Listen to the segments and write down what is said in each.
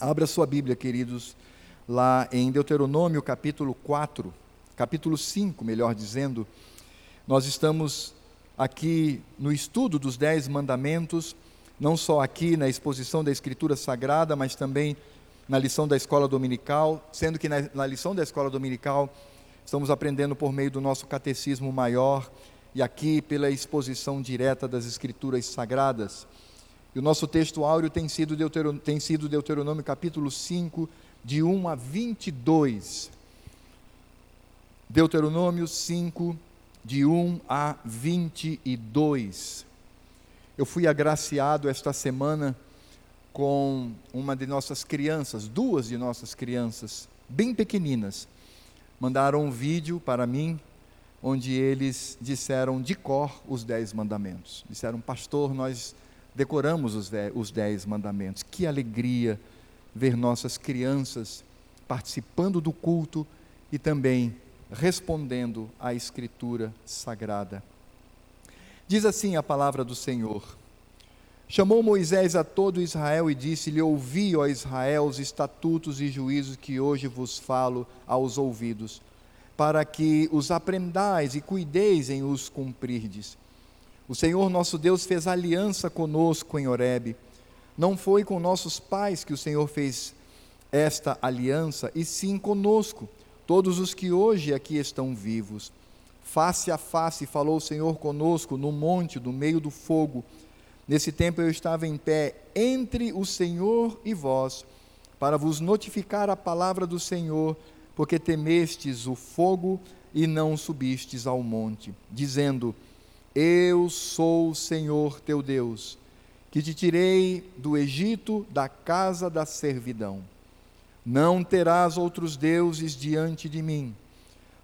Abra sua Bíblia, queridos, lá em Deuteronômio capítulo 4, capítulo 5, melhor dizendo. Nós estamos aqui no estudo dos Dez Mandamentos, não só aqui na exposição da Escritura Sagrada, mas também na lição da escola dominical, sendo que na, na lição da escola dominical estamos aprendendo por meio do nosso catecismo maior e aqui pela exposição direta das Escrituras Sagradas. O nosso texto áureo tem sido, Deuteronômio, tem sido Deuteronômio capítulo 5, de 1 a 22. Deuteronômio 5, de 1 a 22. Eu fui agraciado esta semana com uma de nossas crianças, duas de nossas crianças, bem pequeninas. Mandaram um vídeo para mim, onde eles disseram de cor os dez mandamentos. Disseram, pastor, nós decoramos os dez, os dez mandamentos. Que alegria ver nossas crianças participando do culto e também respondendo à Escritura Sagrada. Diz assim a palavra do Senhor: Chamou Moisés a todo Israel e disse-lhe: Ouvi, ó Israel, os estatutos e juízos que hoje vos falo aos ouvidos, para que os aprendais e cuideis em os cumprirdes o Senhor nosso Deus fez aliança conosco em Horebe. Não foi com nossos pais que o Senhor fez esta aliança, e sim conosco, todos os que hoje aqui estão vivos. Face a face falou o Senhor conosco no monte, no meio do fogo. Nesse tempo eu estava em pé entre o Senhor e vós, para vos notificar a palavra do Senhor, porque temestes o fogo e não subistes ao monte, dizendo: eu sou o Senhor teu Deus, que te tirei do Egito, da casa da servidão. Não terás outros deuses diante de mim.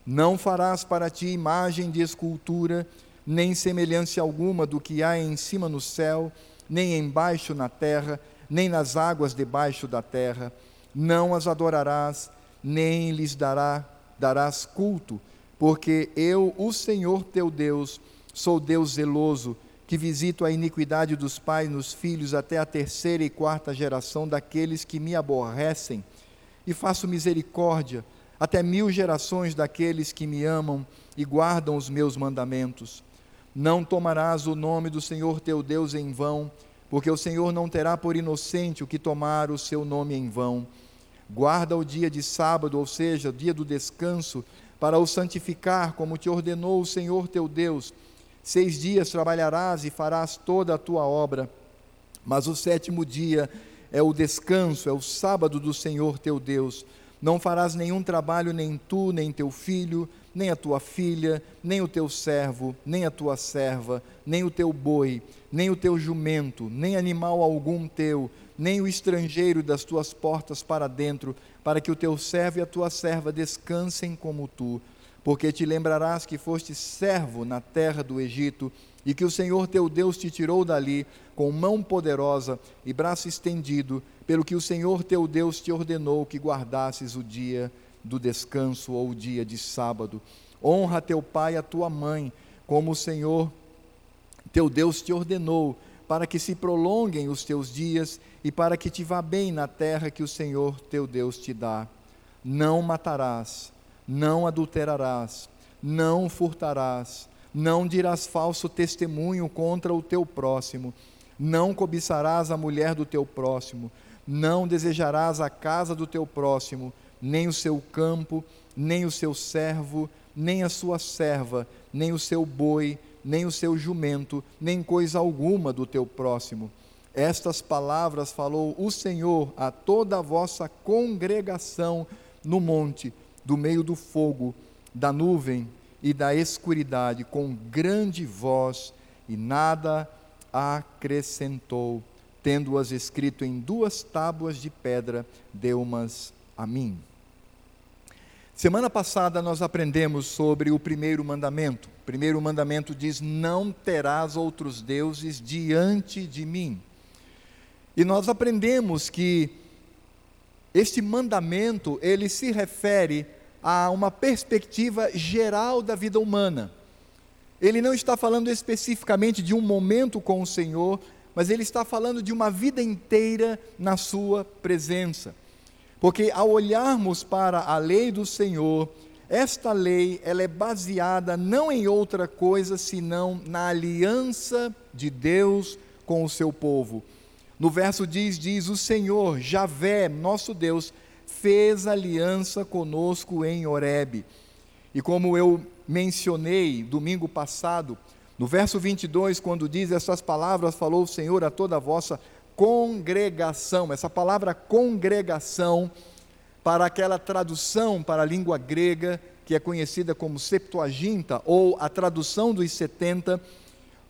Não farás para ti imagem de escultura, nem semelhança alguma do que há em cima no céu, nem embaixo na terra, nem nas águas debaixo da terra. Não as adorarás, nem lhes dará, darás culto, porque eu, o Senhor teu Deus, Sou Deus zeloso, que visito a iniquidade dos pais nos filhos até a terceira e quarta geração daqueles que me aborrecem, e faço misericórdia até mil gerações daqueles que me amam e guardam os meus mandamentos. Não tomarás o nome do Senhor teu Deus em vão, porque o Senhor não terá por inocente o que tomar o seu nome em vão. Guarda o dia de sábado, ou seja, o dia do descanso, para o santificar, como te ordenou o Senhor teu Deus Seis dias trabalharás e farás toda a tua obra, mas o sétimo dia é o descanso, é o sábado do Senhor teu Deus. Não farás nenhum trabalho, nem tu, nem teu filho, nem a tua filha, nem o teu servo, nem a tua serva, nem o teu boi, nem o teu jumento, nem animal algum teu, nem o estrangeiro das tuas portas para dentro, para que o teu servo e a tua serva descansem como tu porque te lembrarás que foste servo na terra do Egito e que o Senhor teu Deus te tirou dali com mão poderosa e braço estendido, pelo que o Senhor teu Deus te ordenou que guardasses o dia do descanso ou o dia de sábado. Honra teu pai e a tua mãe, como o Senhor teu Deus te ordenou, para que se prolonguem os teus dias e para que te vá bem na terra que o Senhor teu Deus te dá. Não matarás não adulterarás, não furtarás, não dirás falso testemunho contra o teu próximo, não cobiçarás a mulher do teu próximo, não desejarás a casa do teu próximo, nem o seu campo, nem o seu servo, nem a sua serva, nem o seu boi, nem o seu jumento, nem coisa alguma do teu próximo. Estas palavras falou o Senhor a toda a vossa congregação no monte do meio do fogo, da nuvem e da escuridade, com grande voz, e nada acrescentou, tendo-as escrito em duas tábuas de pedra, deu-mas a mim. Semana passada nós aprendemos sobre o primeiro mandamento. O primeiro mandamento diz: Não terás outros deuses diante de mim. E nós aprendemos que este mandamento, ele se refere a uma perspectiva geral da vida humana. Ele não está falando especificamente de um momento com o Senhor, mas ele está falando de uma vida inteira na sua presença. Porque ao olharmos para a lei do Senhor, esta lei ela é baseada não em outra coisa senão na aliança de Deus com o seu povo. No verso diz diz o Senhor, Javé, nosso Deus, fez aliança conosco em Horebe. E como eu mencionei domingo passado, no verso 22, quando diz essas palavras, falou o Senhor a toda a vossa congregação. Essa palavra congregação, para aquela tradução para a língua grega, que é conhecida como Septuaginta, ou a tradução dos 70,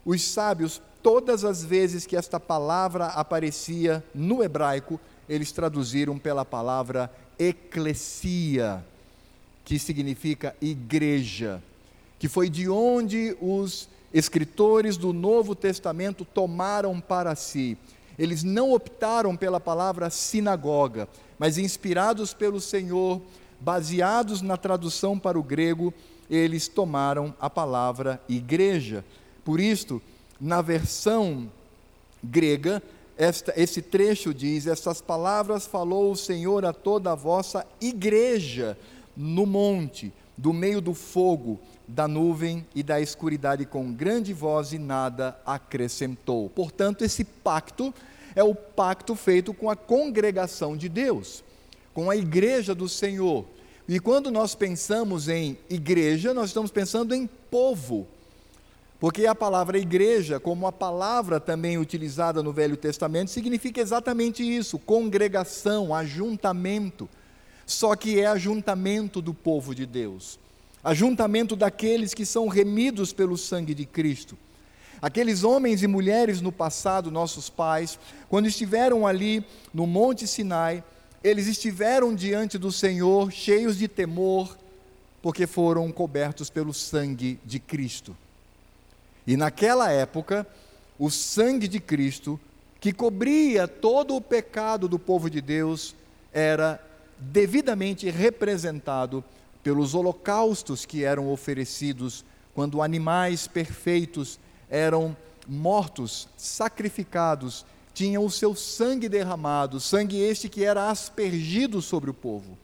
os sábios, todas as vezes que esta palavra aparecia no hebraico, eles traduziram pela palavra eclesia, que significa igreja, que foi de onde os escritores do Novo Testamento tomaram para si. Eles não optaram pela palavra sinagoga, mas inspirados pelo Senhor, baseados na tradução para o grego, eles tomaram a palavra igreja. Por isto, na versão grega, esta, esse trecho diz: Estas palavras falou o Senhor a toda a vossa igreja no monte, do meio do fogo, da nuvem e da escuridade, com grande voz e nada acrescentou. Portanto, esse pacto é o pacto feito com a congregação de Deus, com a igreja do Senhor. E quando nós pensamos em igreja, nós estamos pensando em povo. Porque a palavra igreja, como a palavra também utilizada no Velho Testamento, significa exatamente isso: congregação, ajuntamento. Só que é ajuntamento do povo de Deus, ajuntamento daqueles que são remidos pelo sangue de Cristo. Aqueles homens e mulheres no passado, nossos pais, quando estiveram ali no Monte Sinai, eles estiveram diante do Senhor cheios de temor, porque foram cobertos pelo sangue de Cristo. E naquela época, o sangue de Cristo, que cobria todo o pecado do povo de Deus, era devidamente representado pelos holocaustos que eram oferecidos quando animais perfeitos eram mortos, sacrificados, tinham o seu sangue derramado, sangue este que era aspergido sobre o povo.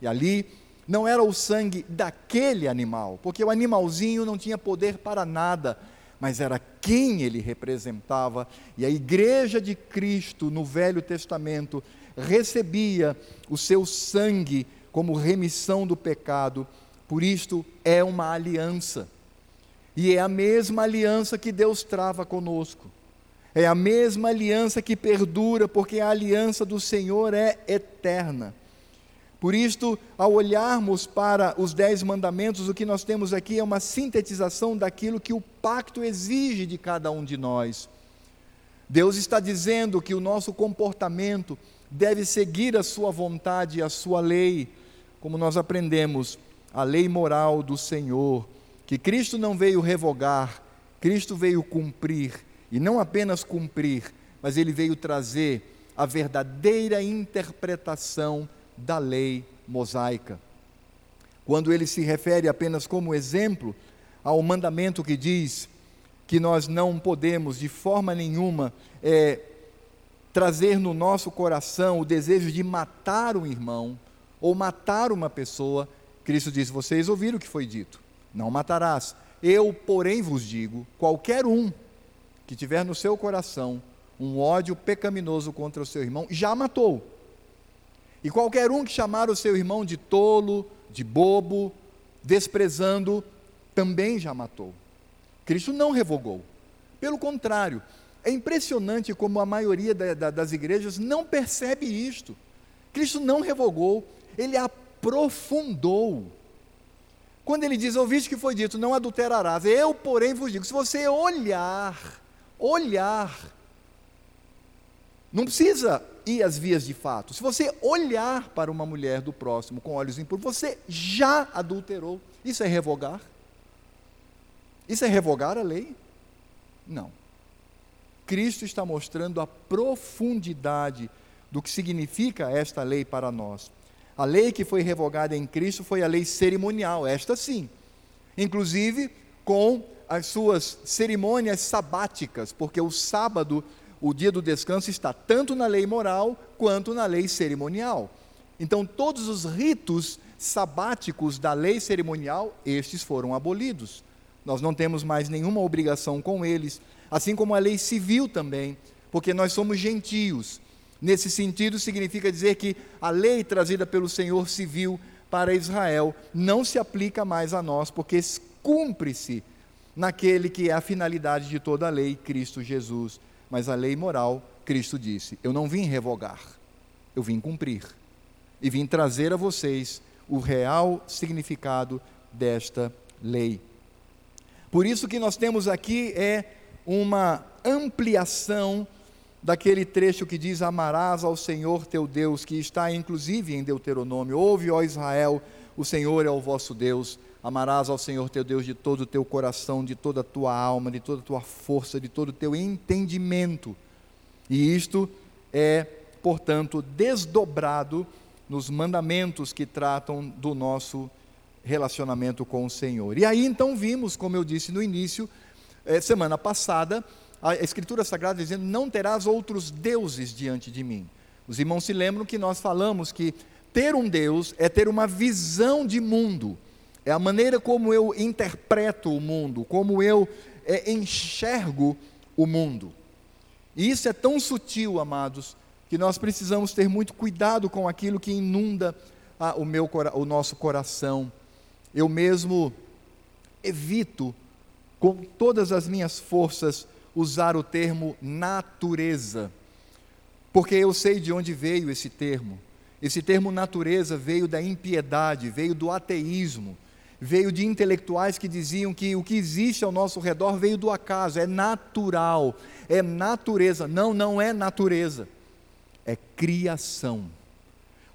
E ali não era o sangue daquele animal, porque o animalzinho não tinha poder para nada, mas era quem ele representava. E a igreja de Cristo no Velho Testamento recebia o seu sangue como remissão do pecado. Por isto é uma aliança. E é a mesma aliança que Deus trava conosco. É a mesma aliança que perdura, porque a aliança do Senhor é eterna. Por isto, ao olharmos para os dez mandamentos, o que nós temos aqui é uma sintetização daquilo que o pacto exige de cada um de nós. Deus está dizendo que o nosso comportamento deve seguir a sua vontade e a sua lei, como nós aprendemos, a lei moral do Senhor, que Cristo não veio revogar, Cristo veio cumprir, e não apenas cumprir, mas ele veio trazer a verdadeira interpretação da lei mosaica. Quando ele se refere apenas como exemplo ao mandamento que diz que nós não podemos de forma nenhuma é, trazer no nosso coração o desejo de matar um irmão ou matar uma pessoa, Cristo diz: Vocês ouviram o que foi dito, não matarás. Eu, porém, vos digo: qualquer um que tiver no seu coração um ódio pecaminoso contra o seu irmão, já matou. E qualquer um que chamar o seu irmão de tolo, de bobo, desprezando, também já matou. Cristo não revogou. Pelo contrário, é impressionante como a maioria da, da, das igrejas não percebe isto. Cristo não revogou, ele aprofundou. Quando ele diz, ouviste que foi dito, não adulterarás, eu, porém, vos digo, se você olhar, olhar não precisa ir às vias de fato. Se você olhar para uma mulher do próximo com olhos impuros, você já adulterou. Isso é revogar? Isso é revogar a lei? Não. Cristo está mostrando a profundidade do que significa esta lei para nós. A lei que foi revogada em Cristo foi a lei cerimonial, esta sim. Inclusive com as suas cerimônias sabáticas, porque o sábado o dia do descanso está tanto na lei moral quanto na lei cerimonial. Então, todos os ritos sabáticos da lei cerimonial, estes foram abolidos. Nós não temos mais nenhuma obrigação com eles, assim como a lei civil também, porque nós somos gentios. Nesse sentido, significa dizer que a lei trazida pelo Senhor civil para Israel não se aplica mais a nós, porque cumpre-se naquele que é a finalidade de toda a lei, Cristo Jesus. Mas a lei moral, Cristo disse: Eu não vim revogar, eu vim cumprir. E vim trazer a vocês o real significado desta lei. Por isso que nós temos aqui é uma ampliação daquele trecho que diz: Amarás ao Senhor teu Deus, que está inclusive em Deuteronômio. Ouve, ó Israel, o Senhor é o vosso Deus. Amarás ao Senhor teu Deus de todo o teu coração, de toda a tua alma, de toda a tua força, de todo o teu entendimento. E isto é, portanto, desdobrado nos mandamentos que tratam do nosso relacionamento com o Senhor. E aí então vimos, como eu disse no início, eh, semana passada, a Escritura Sagrada dizendo: Não terás outros deuses diante de mim. Os irmãos se lembram que nós falamos que ter um Deus é ter uma visão de mundo, é a maneira como eu interpreto o mundo, como eu é, enxergo o mundo. E isso é tão sutil, amados, que nós precisamos ter muito cuidado com aquilo que inunda o, meu, o nosso coração. Eu mesmo evito, com todas as minhas forças, usar o termo natureza, porque eu sei de onde veio esse termo. Esse termo natureza veio da impiedade, veio do ateísmo, veio de intelectuais que diziam que o que existe ao nosso redor veio do acaso, é natural, é natureza. Não, não é natureza é criação.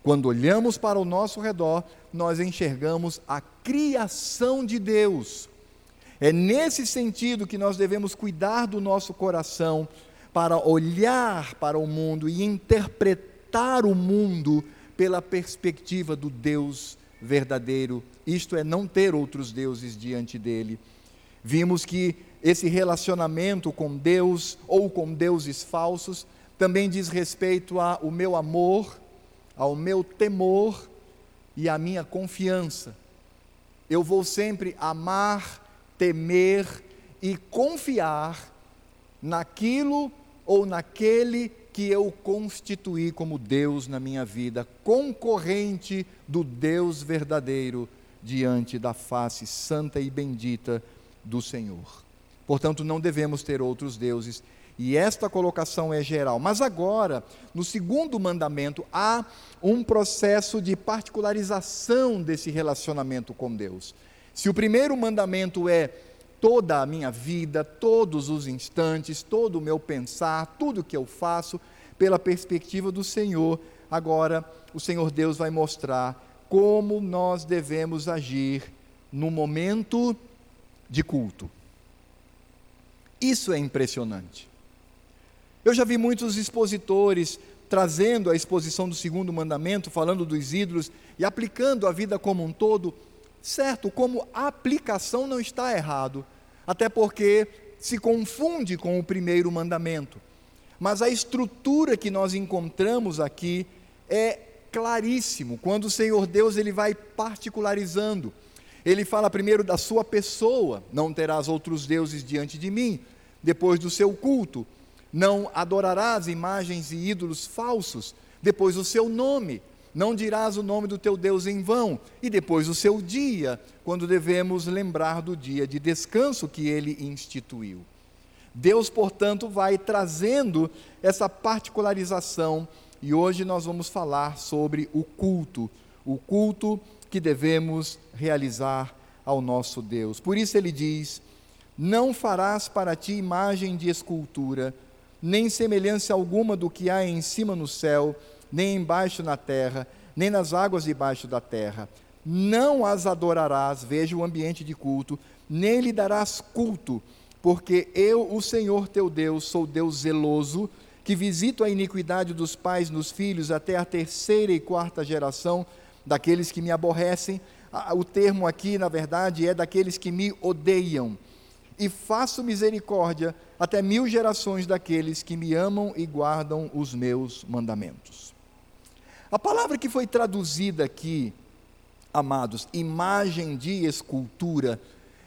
Quando olhamos para o nosso redor, nós enxergamos a criação de Deus. É nesse sentido que nós devemos cuidar do nosso coração para olhar para o mundo e interpretar o mundo pela perspectiva do Deus verdadeiro, isto é, não ter outros deuses diante dele. Vimos que esse relacionamento com Deus ou com deuses falsos também diz respeito ao meu amor, ao meu temor e à minha confiança. Eu vou sempre amar, temer e confiar naquilo ou naquele que eu constituí como Deus na minha vida, concorrente do Deus verdadeiro diante da face santa e bendita do Senhor. Portanto, não devemos ter outros deuses e esta colocação é geral. Mas agora, no segundo mandamento, há um processo de particularização desse relacionamento com Deus. Se o primeiro mandamento é toda a minha vida, todos os instantes, todo o meu pensar, tudo que eu faço, pela perspectiva do Senhor, agora o Senhor Deus vai mostrar como nós devemos agir no momento de culto. Isso é impressionante. Eu já vi muitos expositores trazendo a exposição do segundo mandamento, falando dos ídolos e aplicando a vida como um todo. Certo, como aplicação não está errado, até porque se confunde com o primeiro mandamento. Mas a estrutura que nós encontramos aqui é claríssimo. Quando o Senhor Deus ele vai particularizando, ele fala primeiro da sua pessoa, não terás outros deuses diante de mim, depois do seu culto, não adorarás imagens e ídolos falsos, depois o seu nome, não dirás o nome do teu Deus em vão, e depois o seu dia, quando devemos lembrar do dia de descanso que ele instituiu. Deus, portanto, vai trazendo essa particularização, e hoje nós vamos falar sobre o culto, o culto que devemos realizar ao nosso Deus. Por isso ele diz: Não farás para ti imagem de escultura, nem semelhança alguma do que há em cima no céu, nem embaixo na terra, nem nas águas debaixo da terra. Não as adorarás, veja o ambiente de culto, nem lhe darás culto, porque eu, o Senhor teu Deus, sou Deus zeloso, que visito a iniquidade dos pais nos filhos até a terceira e quarta geração daqueles que me aborrecem. O termo aqui, na verdade, é daqueles que me odeiam e faço misericórdia até mil gerações daqueles que me amam e guardam os meus mandamentos. A palavra que foi traduzida aqui, amados, imagem de escultura,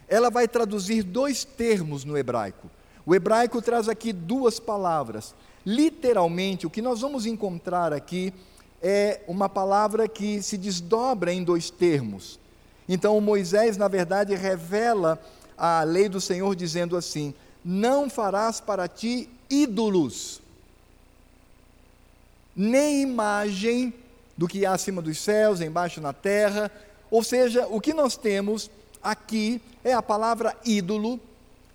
ela vai traduzir dois termos no hebraico. O hebraico traz aqui duas palavras. Literalmente, o que nós vamos encontrar aqui é uma palavra que se desdobra em dois termos. Então, Moisés, na verdade, revela a lei do Senhor dizendo assim: Não farás para ti ídolos, nem imagem do que há acima dos céus, embaixo na terra. Ou seja, o que nós temos aqui é a palavra ídolo,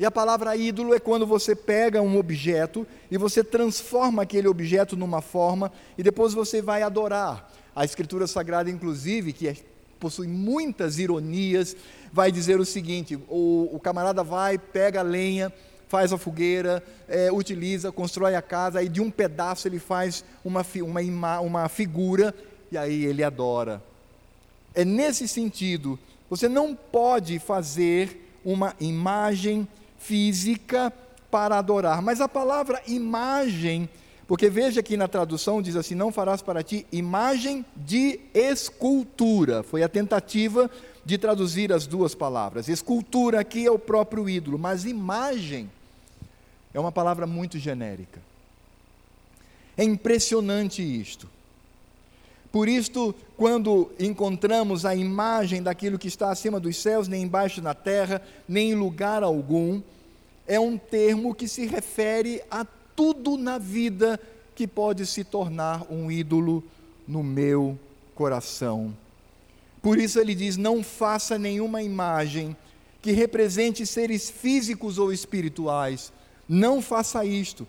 e a palavra ídolo é quando você pega um objeto e você transforma aquele objeto numa forma e depois você vai adorar. A Escritura Sagrada, inclusive, que é, possui muitas ironias, vai dizer o seguinte: o, o camarada vai, pega a lenha, faz a fogueira, é, utiliza, constrói a casa, e de um pedaço ele faz uma, uma, uma figura e aí ele adora. É nesse sentido, você não pode fazer uma imagem física para adorar. Mas a palavra imagem, porque veja aqui na tradução diz assim: não farás para ti imagem de escultura. Foi a tentativa de traduzir as duas palavras. Escultura aqui é o próprio ídolo, mas imagem é uma palavra muito genérica. É impressionante isto. Por isto, quando encontramos a imagem daquilo que está acima dos céus, nem embaixo na terra, nem em lugar algum, é um termo que se refere a tudo na vida que pode se tornar um ídolo no meu coração. Por isso ele diz: não faça nenhuma imagem que represente seres físicos ou espirituais. Não faça isto.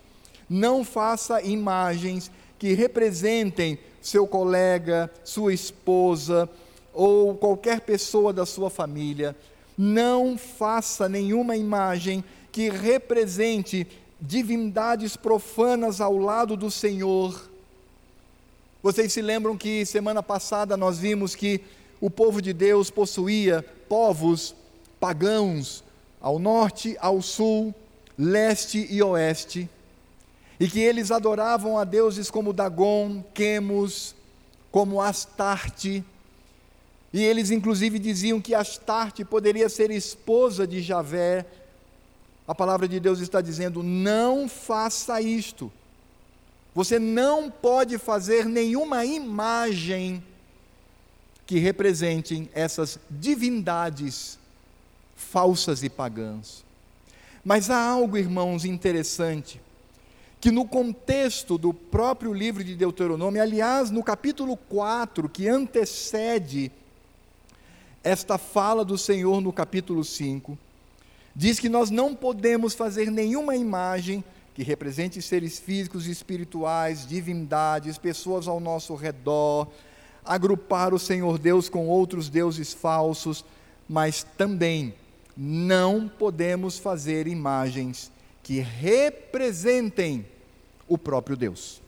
Não faça imagens que representem seu colega, sua esposa ou qualquer pessoa da sua família. Não faça nenhuma imagem que represente divindades profanas ao lado do Senhor. Vocês se lembram que semana passada nós vimos que o povo de Deus possuía povos pagãos ao norte, ao sul, leste e oeste, e que eles adoravam a deuses como Dagon, Quemos, como Astarte, e eles inclusive diziam que Astarte poderia ser esposa de Javé, a palavra de Deus está dizendo: não faça isto. Você não pode fazer nenhuma imagem que representem essas divindades falsas e pagãs. Mas há algo, irmãos, interessante, que no contexto do próprio livro de Deuteronômio, aliás, no capítulo 4, que antecede esta fala do Senhor no capítulo 5, diz que nós não podemos fazer nenhuma imagem que represente seres físicos e espirituais, divindades, pessoas ao nosso redor, agrupar o Senhor Deus com outros deuses falsos, mas também não podemos fazer imagens que representem o próprio Deus.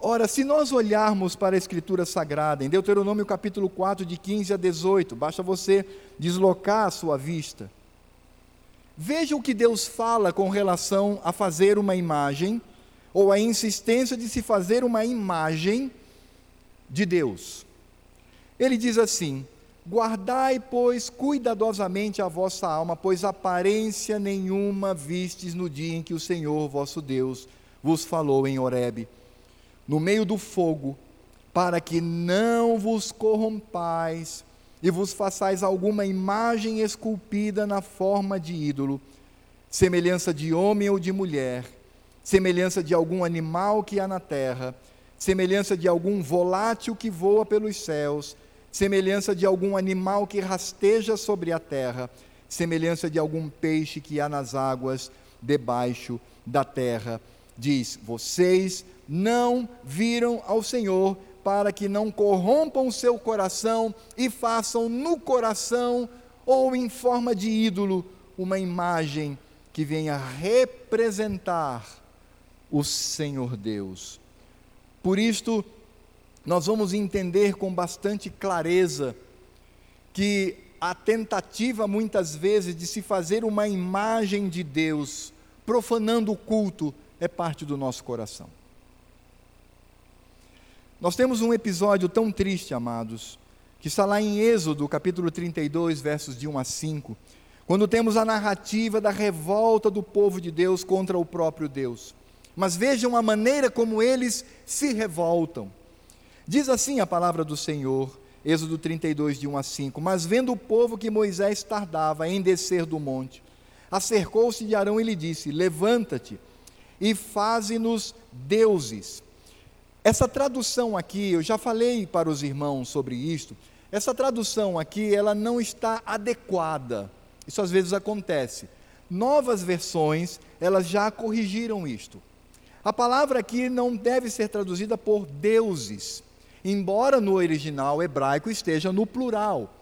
Ora, se nós olharmos para a Escritura Sagrada, em Deuteronômio capítulo 4, de 15 a 18, basta você deslocar a sua vista. Veja o que Deus fala com relação a fazer uma imagem, ou a insistência de se fazer uma imagem de Deus. Ele diz assim: Guardai, pois, cuidadosamente a vossa alma, pois aparência nenhuma vistes no dia em que o Senhor vosso Deus vos falou em Horebe no meio do fogo, para que não vos corrompais e vos façais alguma imagem esculpida na forma de ídolo, semelhança de homem ou de mulher, semelhança de algum animal que há na terra, semelhança de algum volátil que voa pelos céus, semelhança de algum animal que rasteja sobre a terra, semelhança de algum peixe que há nas águas debaixo da terra. Diz: Vocês não viram ao Senhor, para que não corrompam seu coração e façam no coração ou em forma de ídolo uma imagem que venha representar o Senhor Deus. Por isto, nós vamos entender com bastante clareza que a tentativa muitas vezes de se fazer uma imagem de Deus, profanando o culto, é parte do nosso coração. Nós temos um episódio tão triste, amados, que está lá em Êxodo, capítulo 32, versos de 1 a 5, quando temos a narrativa da revolta do povo de Deus contra o próprio Deus. Mas vejam a maneira como eles se revoltam. Diz assim a palavra do Senhor, Êxodo 32, de 1 a 5: Mas vendo o povo que Moisés tardava em descer do monte, acercou-se de Arão e lhe disse: Levanta-te e faze-nos deuses essa tradução aqui, eu já falei para os irmãos sobre isto, essa tradução aqui, ela não está adequada. Isso às vezes acontece. Novas versões, elas já corrigiram isto. A palavra aqui não deve ser traduzida por deuses, embora no original hebraico esteja no plural.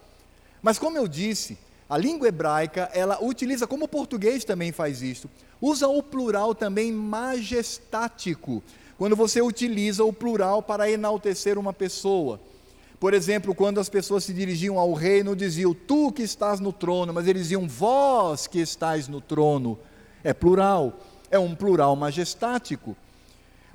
Mas como eu disse, a língua hebraica, ela utiliza, como o português também faz isto, usa o plural também majestático quando você utiliza o plural para enaltecer uma pessoa. Por exemplo, quando as pessoas se dirigiam ao rei, não diziam tu que estás no trono, mas eles diziam vós que estáis no trono. É plural, é um plural majestático.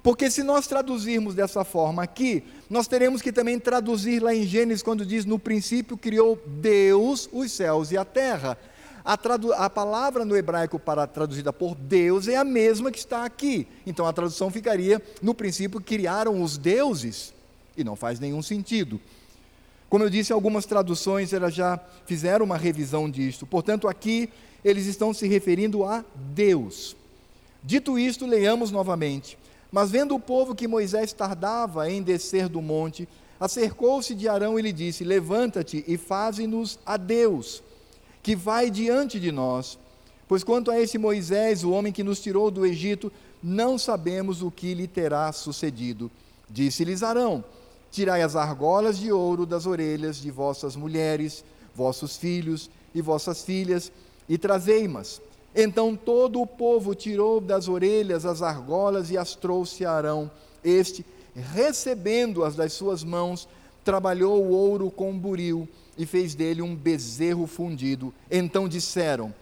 Porque se nós traduzirmos dessa forma aqui, nós teremos que também traduzir lá em Gênesis, quando diz: No princípio criou Deus os céus e a terra. A, a, palavra no hebraico para traduzida por Deus é a mesma que está aqui. Então a tradução ficaria: no princípio criaram os deuses, e não faz nenhum sentido. Como eu disse, algumas traduções elas já fizeram uma revisão disto. Portanto, aqui eles estão se referindo a Deus. Dito isto, leiamos novamente. Mas vendo o povo que Moisés tardava em descer do monte, acercou-se de Arão e lhe disse: Levanta-te e faze-nos a Deus que vai diante de nós. Pois quanto a esse Moisés, o homem que nos tirou do Egito, não sabemos o que lhe terá sucedido. Disse-lhes Arão: Tirai as argolas de ouro das orelhas de vossas mulheres, vossos filhos e vossas filhas, e trazei-mas. Então todo o povo tirou das orelhas as argolas e as trouxe a Arão. Este, recebendo-as das suas mãos, trabalhou o ouro com buril e fez dele um bezerro fundido. Então disseram: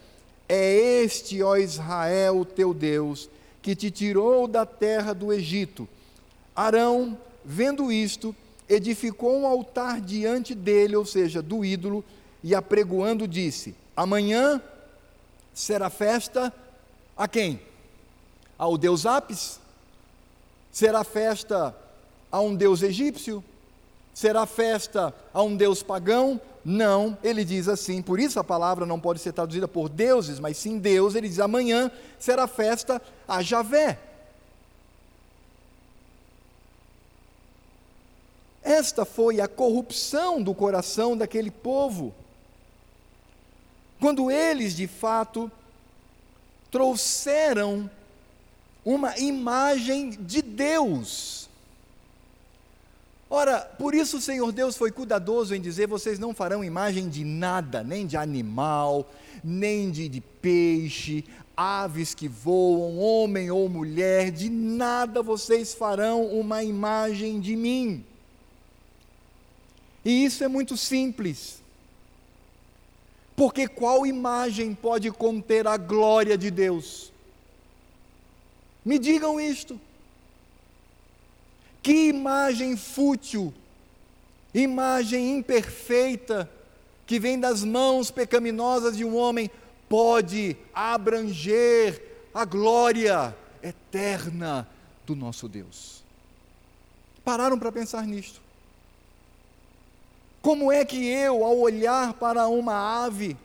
É este, ó Israel, teu Deus, que te tirou da terra do Egito. Arão, vendo isto, edificou um altar diante dele, ou seja, do ídolo, e apregoando disse: Amanhã será festa a quem? Ao deus Apis? Será festa a um deus egípcio? Será festa a um deus pagão? Não, ele diz assim, por isso a palavra não pode ser traduzida por deuses, mas sim Deus, ele diz: amanhã será festa a Javé. Esta foi a corrupção do coração daquele povo. Quando eles, de fato, trouxeram uma imagem de Deus Ora, por isso o Senhor Deus foi cuidadoso em dizer: vocês não farão imagem de nada, nem de animal, nem de, de peixe, aves que voam, homem ou mulher, de nada vocês farão uma imagem de mim. E isso é muito simples. Porque qual imagem pode conter a glória de Deus? Me digam isto. Que imagem fútil, imagem imperfeita, que vem das mãos pecaminosas de um homem, pode abranger a glória eterna do nosso Deus. Pararam para pensar nisto? Como é que eu, ao olhar para uma ave,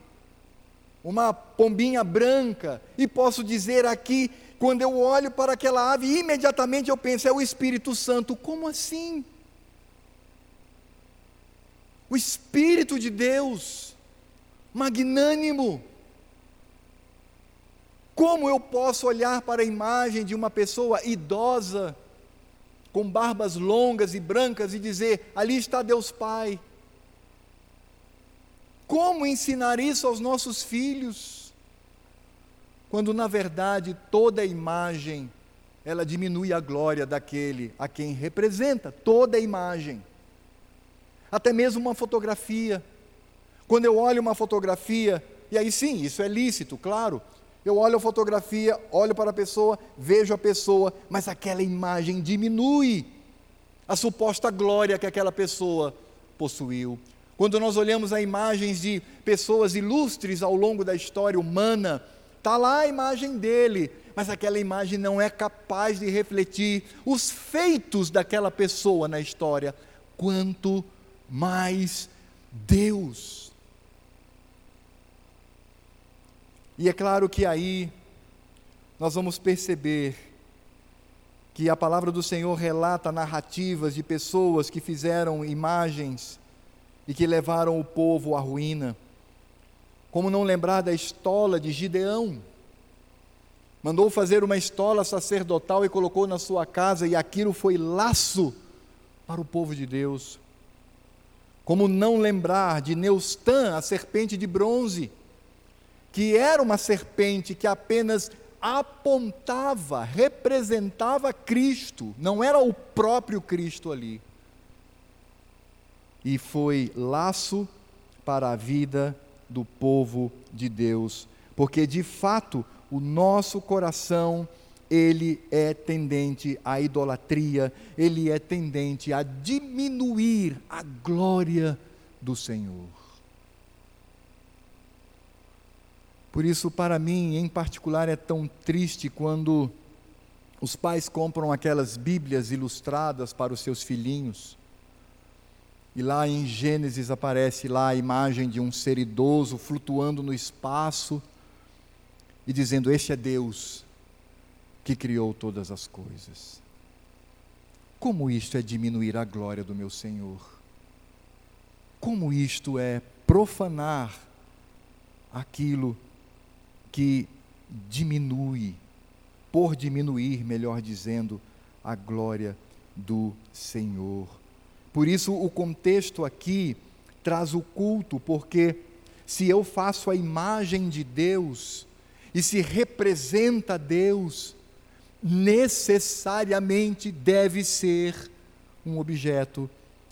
uma pombinha branca, e posso dizer aqui quando eu olho para aquela ave, imediatamente eu penso, é o Espírito Santo. Como assim? O Espírito de Deus, magnânimo. Como eu posso olhar para a imagem de uma pessoa idosa, com barbas longas e brancas, e dizer: ali está Deus Pai? Como ensinar isso aos nossos filhos? quando na verdade toda imagem ela diminui a glória daquele a quem representa, toda imagem. Até mesmo uma fotografia. Quando eu olho uma fotografia, e aí sim, isso é lícito, claro. Eu olho a fotografia, olho para a pessoa, vejo a pessoa, mas aquela imagem diminui a suposta glória que aquela pessoa possuiu. Quando nós olhamos a imagens de pessoas ilustres ao longo da história humana, está lá a imagem dele, mas aquela imagem não é capaz de refletir os feitos daquela pessoa na história, quanto mais Deus. E é claro que aí nós vamos perceber que a palavra do Senhor relata narrativas de pessoas que fizeram imagens e que levaram o povo à ruína. Como não lembrar da estola de Gideão? Mandou fazer uma estola sacerdotal e colocou na sua casa, e aquilo foi laço para o povo de Deus. Como não lembrar de Neustã, a serpente de bronze, que era uma serpente que apenas apontava, representava Cristo, não era o próprio Cristo ali. E foi laço para a vida do povo de Deus, porque de fato o nosso coração ele é tendente à idolatria, ele é tendente a diminuir a glória do Senhor. Por isso, para mim, em particular, é tão triste quando os pais compram aquelas Bíblias ilustradas para os seus filhinhos. E lá em Gênesis aparece lá a imagem de um ser idoso flutuando no espaço e dizendo: Este é Deus que criou todas as coisas. Como isto é diminuir a glória do meu Senhor? Como isto é profanar aquilo que diminui, por diminuir, melhor dizendo, a glória do Senhor. Por isso, o contexto aqui traz o culto, porque se eu faço a imagem de Deus e se representa Deus, necessariamente deve ser um objeto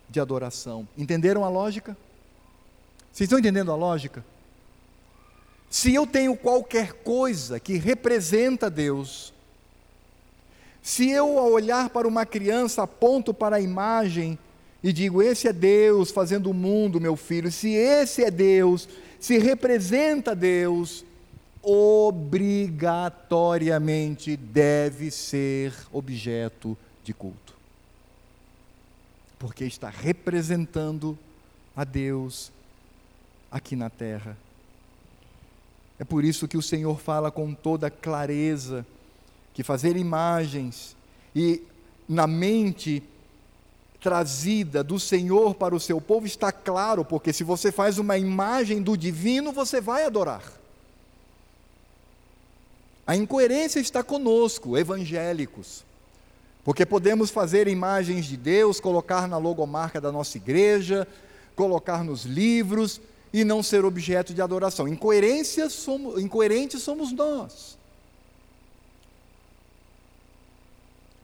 de adoração. Entenderam a lógica? Vocês estão entendendo a lógica? Se eu tenho qualquer coisa que representa Deus, se eu, ao olhar para uma criança, aponto para a imagem e digo: Esse é Deus fazendo o mundo, meu filho, se esse é Deus, se representa Deus, obrigatoriamente deve ser objeto de culto. Porque está representando a Deus aqui na terra. É por isso que o Senhor fala com toda clareza que fazer imagens e na mente trazida do Senhor para o seu povo está claro, porque se você faz uma imagem do divino, você vai adorar. A incoerência está conosco, evangélicos, porque podemos fazer imagens de Deus, colocar na logomarca da nossa igreja, colocar nos livros, e não ser objeto de adoração. Incoerência somos, incoerentes somos nós.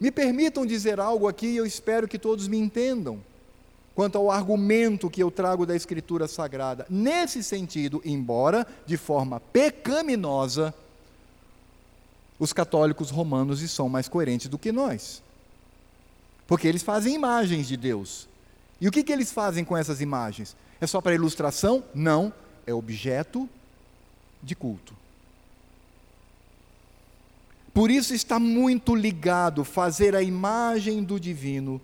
Me permitam dizer algo aqui, e eu espero que todos me entendam, quanto ao argumento que eu trago da Escritura Sagrada. Nesse sentido, embora de forma pecaminosa, os católicos romanos são mais coerentes do que nós. Porque eles fazem imagens de Deus. E o que, que eles fazem com essas imagens? É só para ilustração? Não, é objeto de culto. Por isso está muito ligado fazer a imagem do divino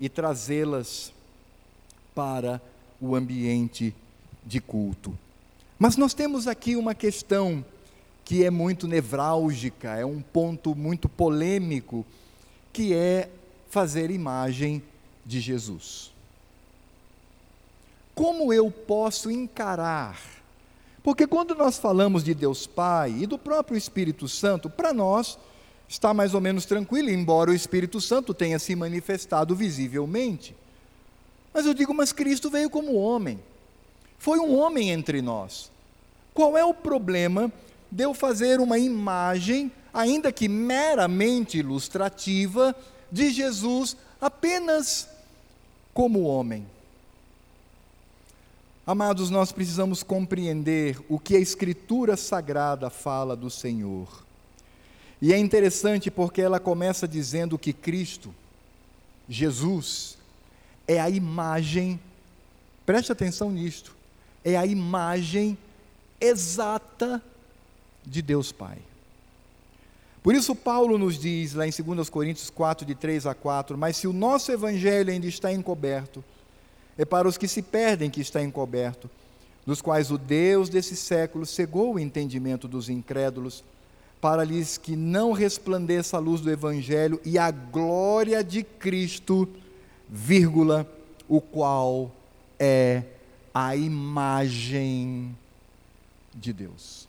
e trazê-las para o ambiente de culto. Mas nós temos aqui uma questão que é muito nevrálgica, é um ponto muito polêmico, que é fazer imagem de Jesus como eu posso encarar? Porque quando nós falamos de Deus Pai e do próprio Espírito Santo, para nós está mais ou menos tranquilo, embora o Espírito Santo tenha se manifestado visivelmente. Mas eu digo, mas Cristo veio como homem, foi um homem entre nós. Qual é o problema de eu fazer uma imagem, ainda que meramente ilustrativa, de Jesus apenas como homem? Amados, nós precisamos compreender o que a Escritura Sagrada fala do Senhor. E é interessante porque ela começa dizendo que Cristo, Jesus, é a imagem, preste atenção nisto, é a imagem exata de Deus Pai. Por isso, Paulo nos diz lá em 2 Coríntios 4, de 3 a 4: Mas se o nosso evangelho ainda está encoberto, é para os que se perdem que está encoberto, dos quais o Deus desse século cegou o entendimento dos incrédulos, para lhes que não resplandeça a luz do Evangelho e a glória de Cristo, vírgula, o qual é a imagem de Deus.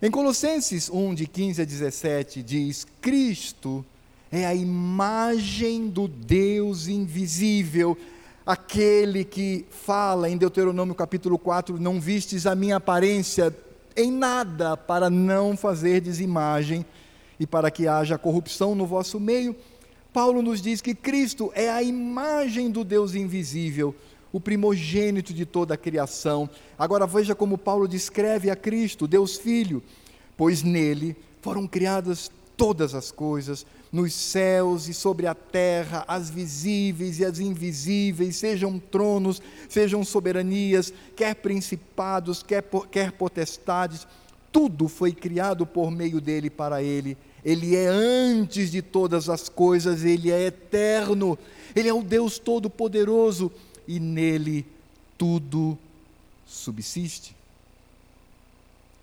Em Colossenses 1, de 15 a 17, diz: Cristo é a imagem do Deus invisível, aquele que fala em Deuteronômio capítulo 4: Não vistes a minha aparência em nada para não fazer imagem e para que haja corrupção no vosso meio. Paulo nos diz que Cristo é a imagem do Deus invisível, o primogênito de toda a criação. Agora veja como Paulo descreve a Cristo, Deus Filho, pois nele foram criadas todas as coisas, nos céus e sobre a terra, as visíveis e as invisíveis, sejam tronos, sejam soberanias, quer principados, quer, quer potestades, tudo foi criado por meio dele para ele. Ele é antes de todas as coisas, ele é eterno, ele é o Deus Todo-Poderoso e nele tudo subsiste.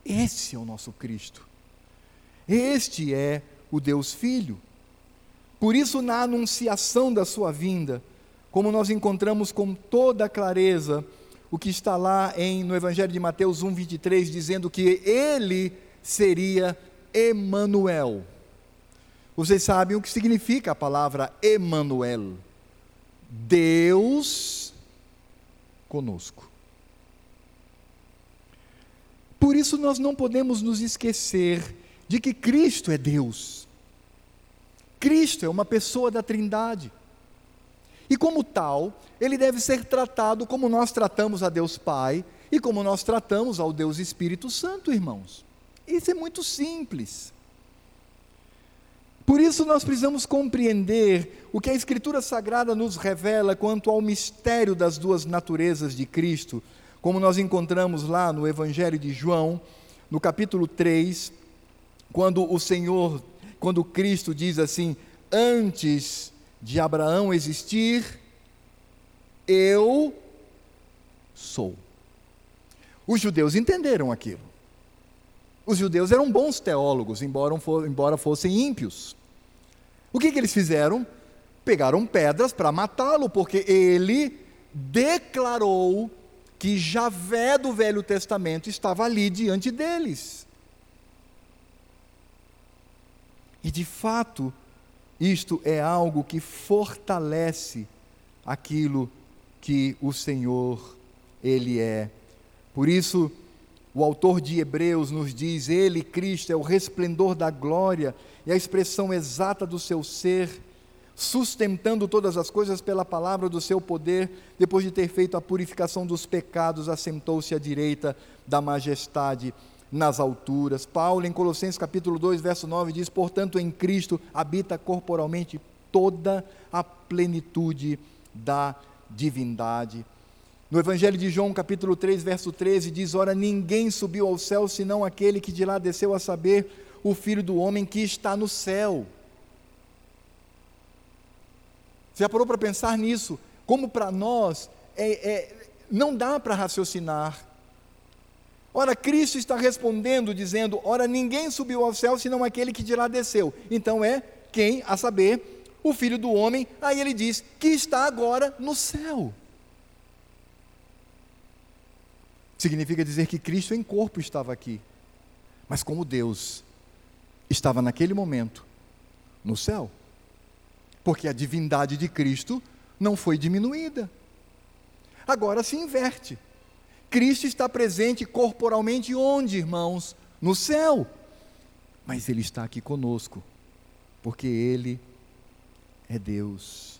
Esse é o nosso Cristo. Este é o Deus Filho. Por isso, na anunciação da sua vinda, como nós encontramos com toda clareza o que está lá em, no Evangelho de Mateus 1, 23, dizendo que ele seria Emanuel. Vocês sabem o que significa a palavra Emanuel? Deus conosco. Por isso nós não podemos nos esquecer de que Cristo é Deus. Cristo é uma pessoa da Trindade. E como tal, ele deve ser tratado como nós tratamos a Deus Pai e como nós tratamos ao Deus Espírito Santo, irmãos. Isso é muito simples. Por isso nós precisamos compreender o que a Escritura Sagrada nos revela quanto ao mistério das duas naturezas de Cristo, como nós encontramos lá no Evangelho de João, no capítulo 3, quando o Senhor, quando Cristo diz assim: Antes de Abraão existir, eu sou. Os judeus entenderam aquilo. Os judeus eram bons teólogos, embora, fossem ímpios. O que, que eles fizeram? Pegaram pedras para matá-lo, porque ele declarou que Javé do Velho Testamento estava ali diante deles. E de fato, isto é algo que fortalece aquilo que o Senhor, Ele é. Por isso, o autor de Hebreus nos diz: Ele, Cristo, é o resplendor da glória e a expressão exata do seu ser, sustentando todas as coisas pela palavra do seu poder, depois de ter feito a purificação dos pecados, assentou-se à direita da majestade nas alturas. Paulo, em Colossenses capítulo 2, verso 9, diz: Portanto, em Cristo habita corporalmente toda a plenitude da divindade. No Evangelho de João, capítulo 3, verso 13, diz: Ora, ninguém subiu ao céu senão aquele que de lá desceu a saber, o Filho do homem que está no céu. Você já parou para pensar nisso? Como para nós é, é, não dá para raciocinar Ora, Cristo está respondendo, dizendo: Ora, ninguém subiu ao céu senão aquele que de lá desceu. Então é quem, a saber, o filho do homem. Aí ele diz: que está agora no céu. Significa dizer que Cristo em corpo estava aqui, mas como Deus estava naquele momento no céu, porque a divindade de Cristo não foi diminuída. Agora se inverte. Cristo está presente corporalmente onde, irmãos? No céu. Mas Ele está aqui conosco, porque Ele é Deus.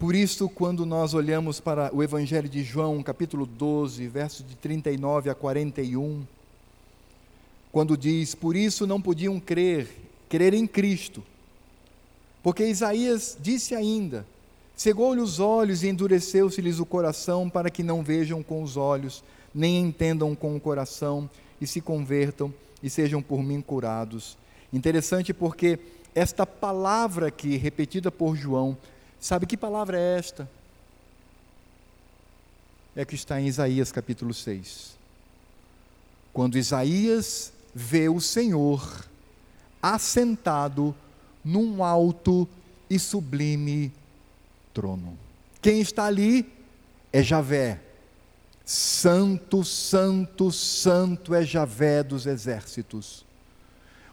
Por isso, quando nós olhamos para o Evangelho de João, capítulo 12, versos de 39 a 41, quando diz: Por isso não podiam crer, crer em Cristo, porque Isaías disse ainda: Cegou-lhe os olhos e endureceu-se-lhes o coração, para que não vejam com os olhos, nem entendam com o coração, e se convertam e sejam por mim curados. Interessante porque esta palavra aqui, repetida por João, sabe que palavra é esta? É que está em Isaías capítulo 6. Quando Isaías vê o Senhor assentado num alto e sublime trono. Quem está ali é Javé. Santo, santo, santo é Javé dos exércitos.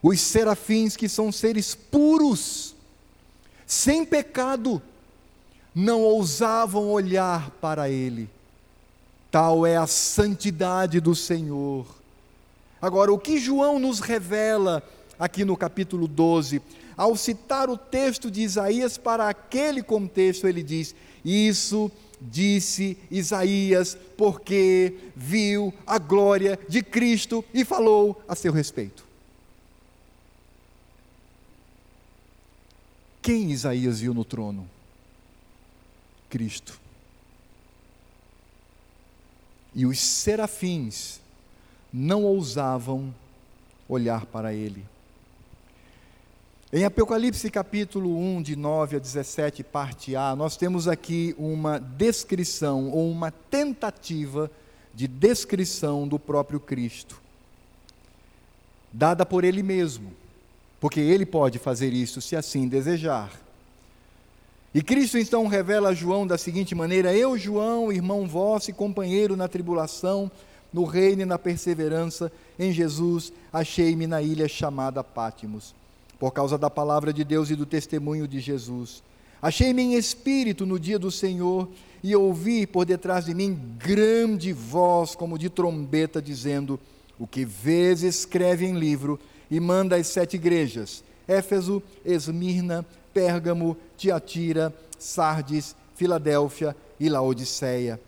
Os serafins, que são seres puros, sem pecado, não ousavam olhar para ele. Tal é a santidade do Senhor. Agora, o que João nos revela aqui no capítulo 12, ao citar o texto de Isaías para aquele contexto, ele diz: Isso disse Isaías, porque viu a glória de Cristo e falou a seu respeito. Quem Isaías viu no trono? Cristo. E os serafins não ousavam olhar para ele. Em Apocalipse capítulo 1, de 9 a 17, parte A, nós temos aqui uma descrição ou uma tentativa de descrição do próprio Cristo, dada por ele mesmo, porque ele pode fazer isso se assim desejar. E Cristo então revela a João da seguinte maneira: Eu, João, irmão vosso e companheiro na tribulação, no reino e na perseverança em Jesus, achei-me na ilha chamada Pátimos por causa da palavra de Deus e do testemunho de Jesus. Achei-me em espírito no dia do Senhor e ouvi por detrás de mim grande voz, como de trombeta, dizendo: O que vês, escreve em livro e manda às sete igrejas: Éfeso, Esmirna, Pérgamo, Tiatira, Sardes, Filadélfia e Laodiceia.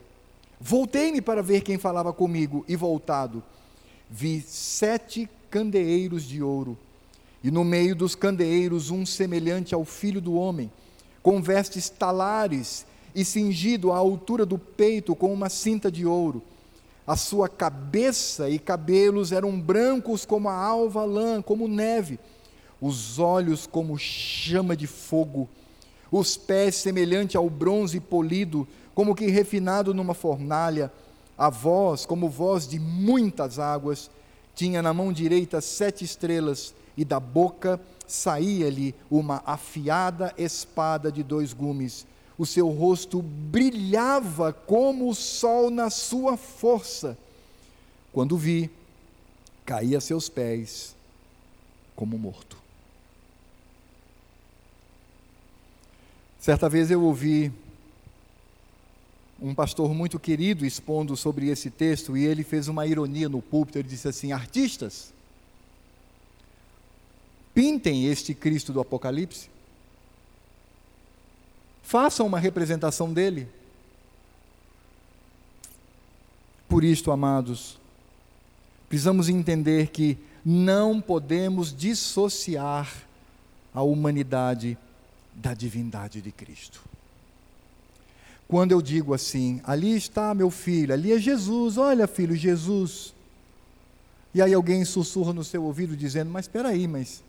Voltei-me para ver quem falava comigo, e voltado, vi sete candeeiros de ouro e no meio dos candeeiros um semelhante ao filho do homem, com vestes talares e cingido à altura do peito com uma cinta de ouro. A sua cabeça e cabelos eram brancos como a alva lã, como neve, os olhos como chama de fogo, os pés semelhante ao bronze polido, como que refinado numa fornalha, a voz como voz de muitas águas, tinha na mão direita sete estrelas, e da boca saía-lhe uma afiada espada de dois gumes. O seu rosto brilhava como o sol na sua força. Quando vi, caí a seus pés como morto. Certa vez eu ouvi um pastor muito querido expondo sobre esse texto e ele fez uma ironia no púlpito. Ele disse assim: Artistas, Pintem este Cristo do Apocalipse. Façam uma representação dele. Por isto, amados, precisamos entender que não podemos dissociar a humanidade da divindade de Cristo. Quando eu digo assim, ali está meu filho, ali é Jesus, olha filho, Jesus. E aí alguém sussurra no seu ouvido dizendo, mas espera aí, mas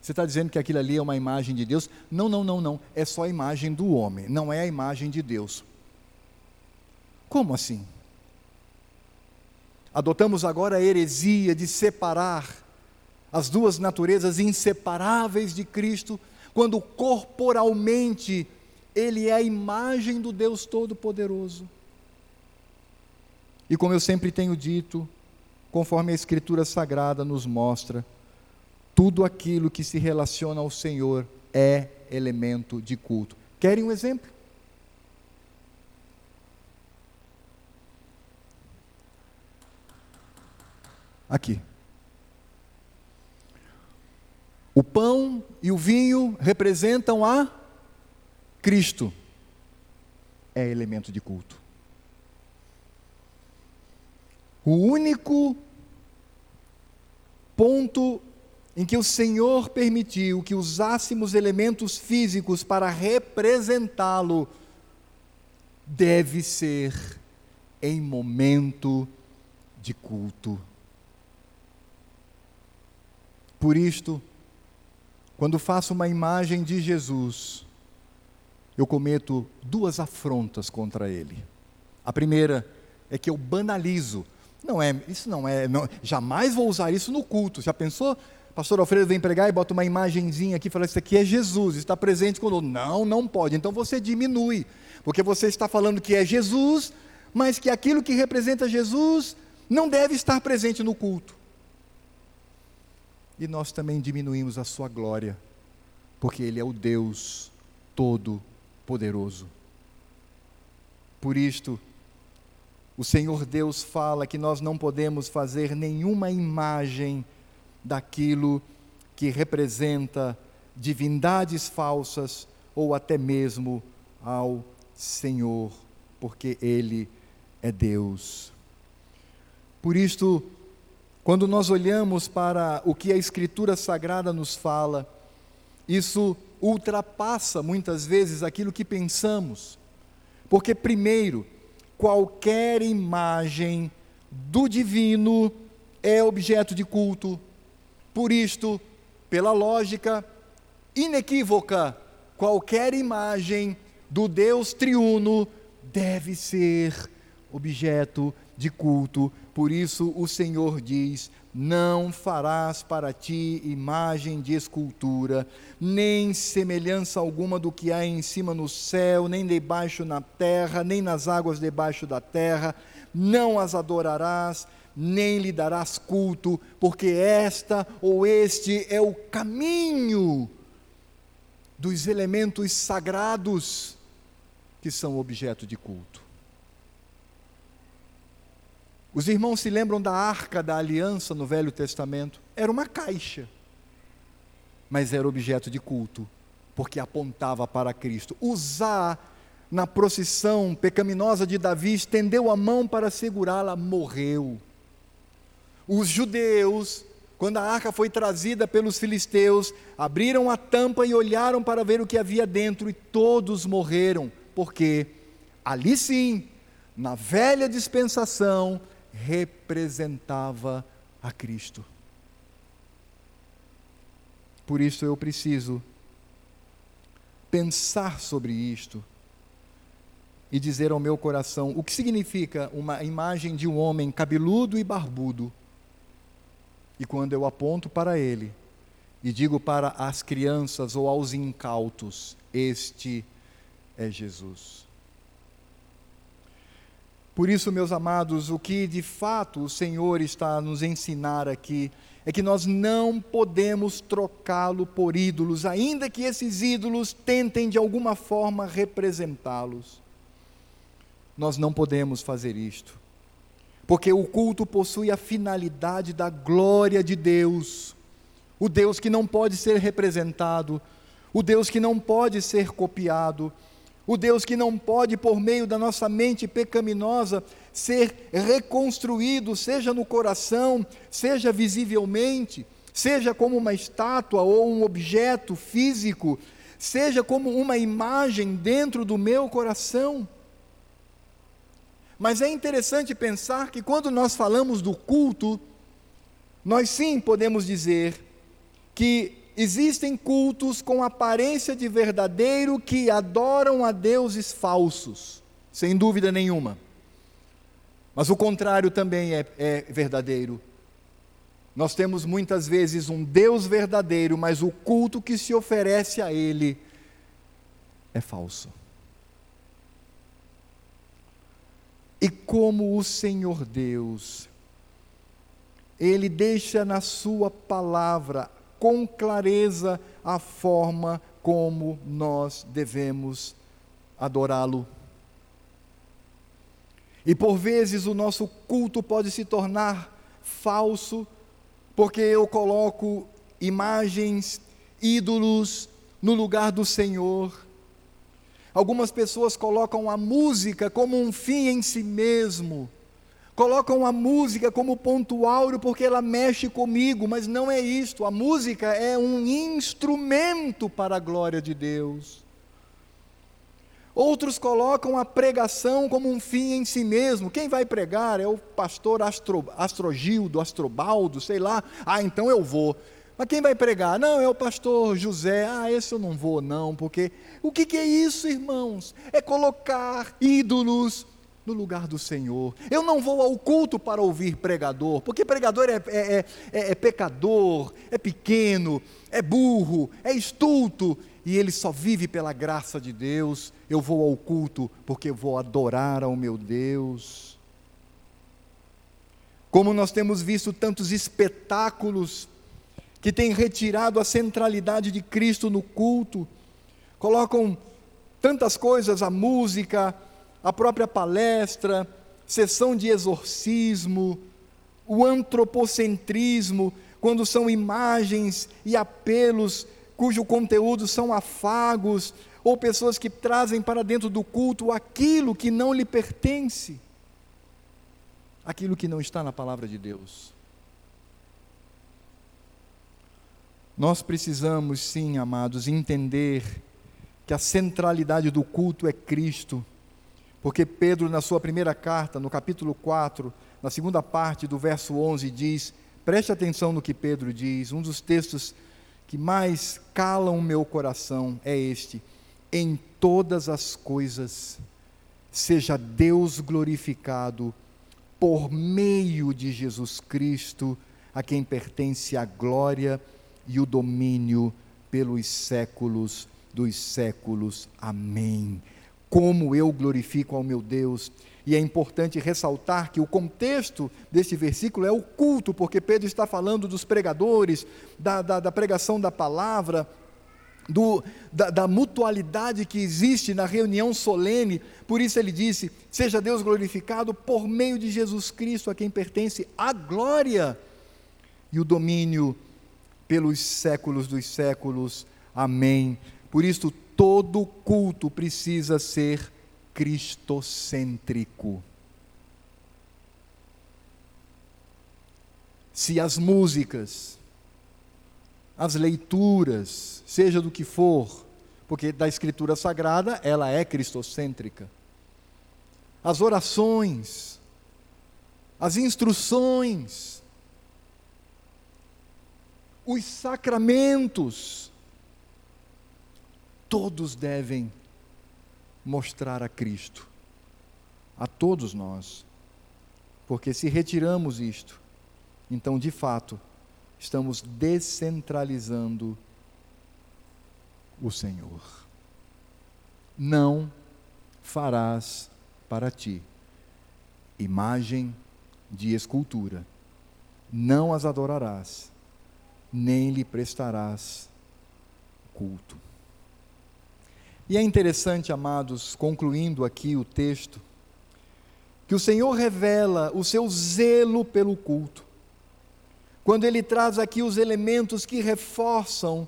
você está dizendo que aquilo ali é uma imagem de Deus? Não, não, não, não. É só a imagem do homem, não é a imagem de Deus. Como assim? Adotamos agora a heresia de separar as duas naturezas inseparáveis de Cristo, quando corporalmente Ele é a imagem do Deus Todo-Poderoso. E como eu sempre tenho dito, conforme a Escritura Sagrada nos mostra, tudo aquilo que se relaciona ao Senhor é elemento de culto. Querem um exemplo? Aqui. O pão e o vinho representam a Cristo. é elemento de culto. O único ponto em que o Senhor permitiu que usássemos elementos físicos para representá-lo deve ser em momento de culto. Por isto, quando faço uma imagem de Jesus, eu cometo duas afrontas contra ele. A primeira é que eu banalizo. Não é, isso não é, não, jamais vou usar isso no culto. Já pensou? Pastor Alfredo vem pregar e bota uma imagenzinha aqui e fala: Isso aqui é Jesus, está presente conosco. Não, não pode. Então você diminui, porque você está falando que é Jesus, mas que aquilo que representa Jesus não deve estar presente no culto. E nós também diminuímos a sua glória, porque Ele é o Deus Todo-Poderoso. Por isto, o Senhor Deus fala que nós não podemos fazer nenhuma imagem daquilo que representa divindades falsas ou até mesmo ao Senhor, porque Ele é Deus. Por isto, quando nós olhamos para o que a Escritura Sagrada nos fala, isso ultrapassa muitas vezes aquilo que pensamos. Porque, primeiro, qualquer imagem do divino é objeto de culto. Por isto, pela lógica inequívoca, qualquer imagem do Deus triuno deve ser objeto de culto. Por isso o Senhor diz: Não farás para ti imagem de escultura, nem semelhança alguma do que há em cima no céu, nem debaixo na terra, nem nas águas debaixo da terra. Não as adorarás, nem lhe darás culto, porque esta ou este é o caminho dos elementos sagrados que são objeto de culto. Os irmãos se lembram da arca da aliança no Velho Testamento? Era uma caixa, mas era objeto de culto, porque apontava para Cristo. Usar na procissão pecaminosa de Davi, estendeu a mão para segurá-la, morreu. Os judeus, quando a arca foi trazida pelos filisteus, abriram a tampa e olharam para ver o que havia dentro, e todos morreram, porque ali sim, na velha dispensação, representava a Cristo. Por isso eu preciso pensar sobre isto e dizer ao meu coração o que significa uma imagem de um homem cabeludo e barbudo. E quando eu aponto para ele e digo para as crianças ou aos incautos: Este é Jesus. Por isso, meus amados, o que de fato o Senhor está a nos ensinar aqui é que nós não podemos trocá-lo por ídolos, ainda que esses ídolos tentem de alguma forma representá-los. Nós não podemos fazer isto, porque o culto possui a finalidade da glória de Deus, o Deus que não pode ser representado, o Deus que não pode ser copiado. O Deus que não pode, por meio da nossa mente pecaminosa, ser reconstruído, seja no coração, seja visivelmente, seja como uma estátua ou um objeto físico, seja como uma imagem dentro do meu coração. Mas é interessante pensar que quando nós falamos do culto, nós sim podemos dizer que Existem cultos com aparência de verdadeiro que adoram a deuses falsos, sem dúvida nenhuma. Mas o contrário também é, é verdadeiro. Nós temos muitas vezes um Deus verdadeiro, mas o culto que se oferece a Ele é falso. E como o Senhor Deus, Ele deixa na Sua palavra com clareza a forma como nós devemos adorá-lo. E por vezes o nosso culto pode se tornar falso, porque eu coloco imagens, ídolos no lugar do Senhor. Algumas pessoas colocam a música como um fim em si mesmo. Colocam a música como ponto áureo porque ela mexe comigo, mas não é isto. A música é um instrumento para a glória de Deus. Outros colocam a pregação como um fim em si mesmo. Quem vai pregar é o pastor Astro, Astrogildo, Astrobaldo, sei lá. Ah, então eu vou. Mas quem vai pregar? Não, é o pastor José. Ah, esse eu não vou, não, porque. O que, que é isso, irmãos? É colocar ídolos no lugar do Senhor. Eu não vou ao culto para ouvir pregador, porque pregador é, é, é, é pecador, é pequeno, é burro, é estulto, e ele só vive pela graça de Deus. Eu vou ao culto porque vou adorar ao meu Deus. Como nós temos visto tantos espetáculos que têm retirado a centralidade de Cristo no culto, colocam tantas coisas, a música, a própria palestra, sessão de exorcismo, o antropocentrismo, quando são imagens e apelos cujo conteúdo são afagos, ou pessoas que trazem para dentro do culto aquilo que não lhe pertence, aquilo que não está na palavra de Deus. Nós precisamos, sim, amados, entender que a centralidade do culto é Cristo. Porque Pedro, na sua primeira carta, no capítulo 4, na segunda parte do verso 11, diz: preste atenção no que Pedro diz, um dos textos que mais calam o meu coração é este: em todas as coisas, seja Deus glorificado por meio de Jesus Cristo, a quem pertence a glória e o domínio pelos séculos dos séculos. Amém como eu glorifico ao meu Deus. E é importante ressaltar que o contexto deste versículo é o culto, porque Pedro está falando dos pregadores, da, da, da pregação da palavra, do, da, da, mutualidade que existe na reunião solene. Por isso ele disse: Seja Deus glorificado por meio de Jesus Cristo, a quem pertence a glória e o domínio pelos séculos dos séculos. Amém. Por isso, todo culto precisa ser cristocêntrico. Se as músicas, as leituras, seja do que for, porque da Escritura Sagrada ela é cristocêntrica. As orações, as instruções, os sacramentos, todos devem mostrar a Cristo, a todos nós. Porque se retiramos isto, então de fato estamos descentralizando o Senhor. Não farás para ti imagem de escultura, não as adorarás, nem lhe prestarás culto. E é interessante, amados, concluindo aqui o texto, que o Senhor revela o seu zelo pelo culto, quando ele traz aqui os elementos que reforçam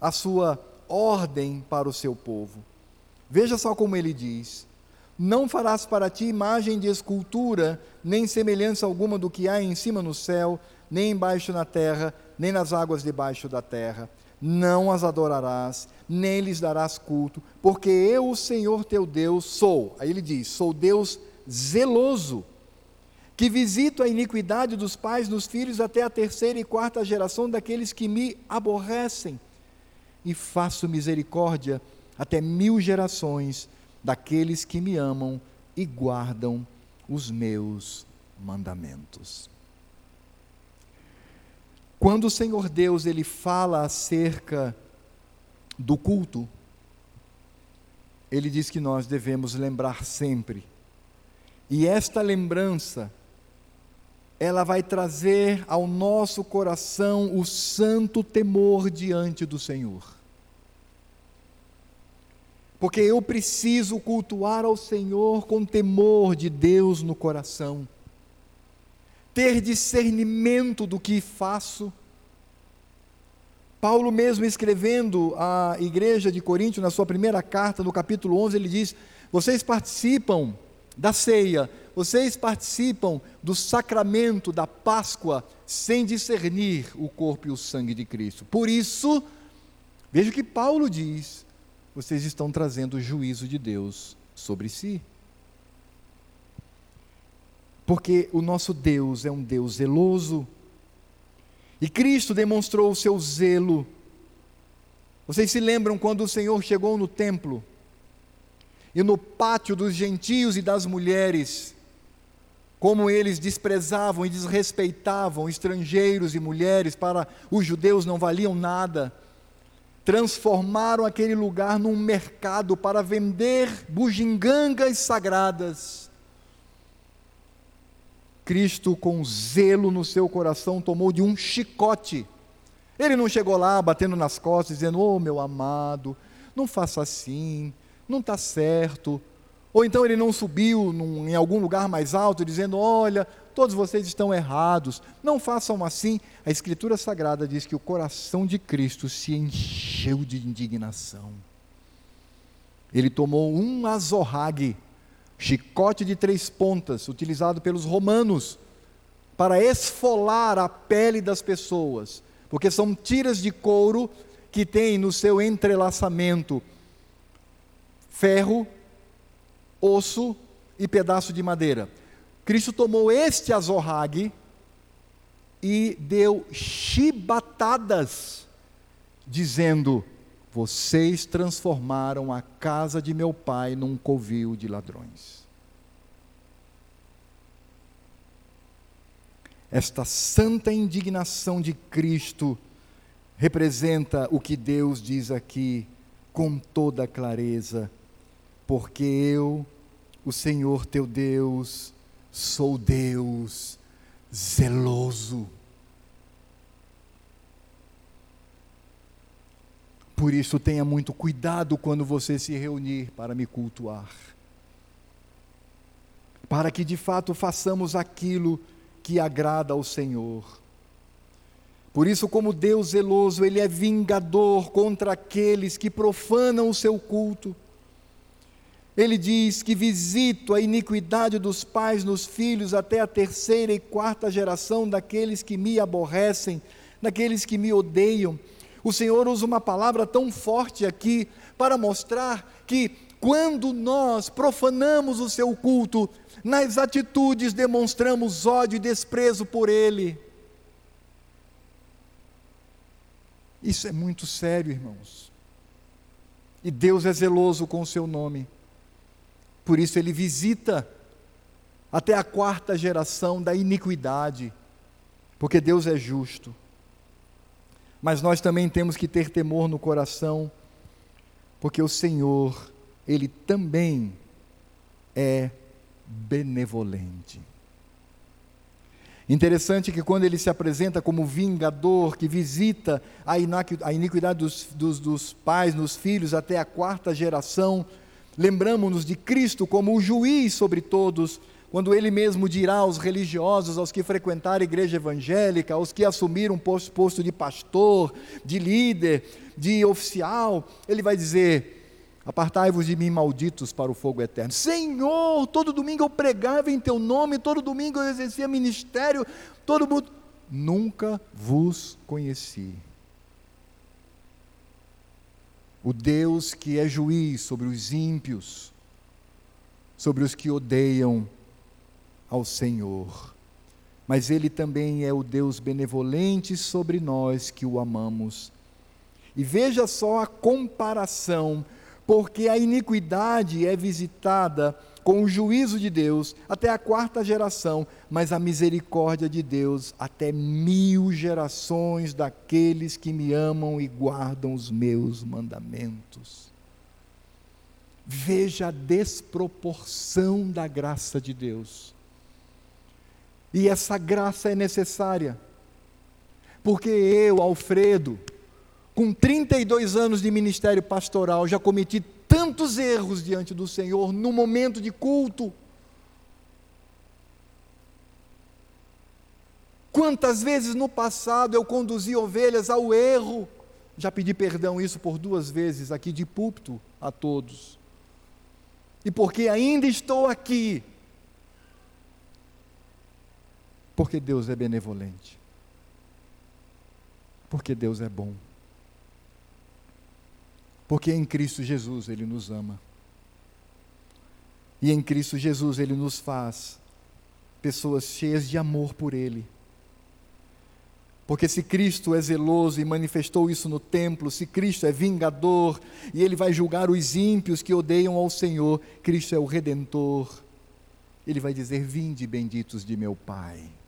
a sua ordem para o seu povo. Veja só como ele diz: Não farás para ti imagem de escultura, nem semelhança alguma do que há em cima no céu, nem embaixo na terra, nem nas águas debaixo da terra não as adorarás, nem lhes darás culto, porque eu, o Senhor teu Deus, sou. Aí ele diz: sou Deus zeloso, que visito a iniquidade dos pais nos filhos até a terceira e quarta geração daqueles que me aborrecem, e faço misericórdia até mil gerações daqueles que me amam e guardam os meus mandamentos. Quando o Senhor Deus ele fala acerca do culto, ele diz que nós devemos lembrar sempre. E esta lembrança ela vai trazer ao nosso coração o santo temor diante do Senhor. Porque eu preciso cultuar ao Senhor com temor de Deus no coração ter discernimento do que faço, Paulo, mesmo escrevendo à igreja de Corinto, na sua primeira carta, no capítulo 11, ele diz: Vocês participam da ceia, vocês participam do sacramento da Páscoa sem discernir o corpo e o sangue de Cristo. Por isso, veja o que Paulo diz: vocês estão trazendo o juízo de Deus sobre si. Porque o nosso Deus é um Deus zeloso. E Cristo demonstrou o seu zelo. Vocês se lembram quando o Senhor chegou no templo e no pátio dos gentios e das mulheres, como eles desprezavam e desrespeitavam estrangeiros e mulheres, para os judeus não valiam nada, transformaram aquele lugar num mercado para vender bugigangas sagradas. Cristo, com zelo no seu coração, tomou de um chicote. Ele não chegou lá batendo nas costas, dizendo: Oh, meu amado, não faça assim, não está certo. Ou então ele não subiu num, em algum lugar mais alto, dizendo: Olha, todos vocês estão errados, não façam assim. A Escritura Sagrada diz que o coração de Cristo se encheu de indignação. Ele tomou um azorrague, chicote de três pontas, utilizado pelos romanos, para esfolar a pele das pessoas, porque são tiras de couro que têm no seu entrelaçamento ferro, osso e pedaço de madeira. Cristo tomou este azorrague e deu chibatadas, dizendo: Vocês transformaram a casa de meu pai num covil de ladrões. Esta santa indignação de Cristo representa o que Deus diz aqui com toda clareza porque eu, o Senhor teu Deus, sou Deus zeloso. Por isso, tenha muito cuidado quando você se reunir para me cultuar. Para que de fato façamos aquilo que agrada ao Senhor. Por isso, como Deus zeloso, Ele é vingador contra aqueles que profanam o seu culto ele diz que visito a iniquidade dos pais nos filhos até a terceira e quarta geração daqueles que me aborrecem, daqueles que me odeiam. O Senhor usa uma palavra tão forte aqui para mostrar que quando nós profanamos o seu culto, nas atitudes demonstramos ódio e desprezo por ele. Isso é muito sério, irmãos. E Deus é zeloso com o seu nome. Por isso ele visita até a quarta geração da iniquidade, porque Deus é justo. Mas nós também temos que ter temor no coração, porque o Senhor, Ele também é benevolente. Interessante que quando ele se apresenta como vingador, que visita a iniquidade dos, dos, dos pais nos filhos até a quarta geração, Lembramos-nos de Cristo como o juiz sobre todos, quando ele mesmo dirá aos religiosos, aos que frequentaram a igreja evangélica, aos que assumiram posto, posto de pastor, de líder, de oficial, ele vai dizer: Apartai-vos de mim, malditos, para o fogo eterno. Senhor, todo domingo eu pregava em teu nome, todo domingo eu exercia ministério, todo mundo. Nunca vos conheci o Deus que é juiz sobre os ímpios, sobre os que odeiam ao Senhor. Mas Ele também é o Deus benevolente sobre nós que o amamos. E veja só a comparação, porque a iniquidade é visitada com o juízo de Deus até a quarta geração, mas a misericórdia de Deus até mil gerações daqueles que me amam e guardam os meus mandamentos. Veja a desproporção da graça de Deus. E essa graça é necessária, porque eu, Alfredo, com 32 anos de ministério pastoral, já cometi tantos erros diante do Senhor no momento de culto. Quantas vezes no passado eu conduzi ovelhas ao erro, Já pedi perdão isso por duas vezes aqui de púlpito a todos. E porque ainda estou aqui, porque Deus é benevolente. Porque Deus é bom. Porque em Cristo Jesus Ele nos ama. E em Cristo Jesus Ele nos faz pessoas cheias de amor por Ele. Porque se Cristo é zeloso e manifestou isso no templo, se Cristo é vingador e Ele vai julgar os ímpios que odeiam ao Senhor, Cristo é o redentor. Ele vai dizer: Vinde, benditos de meu Pai.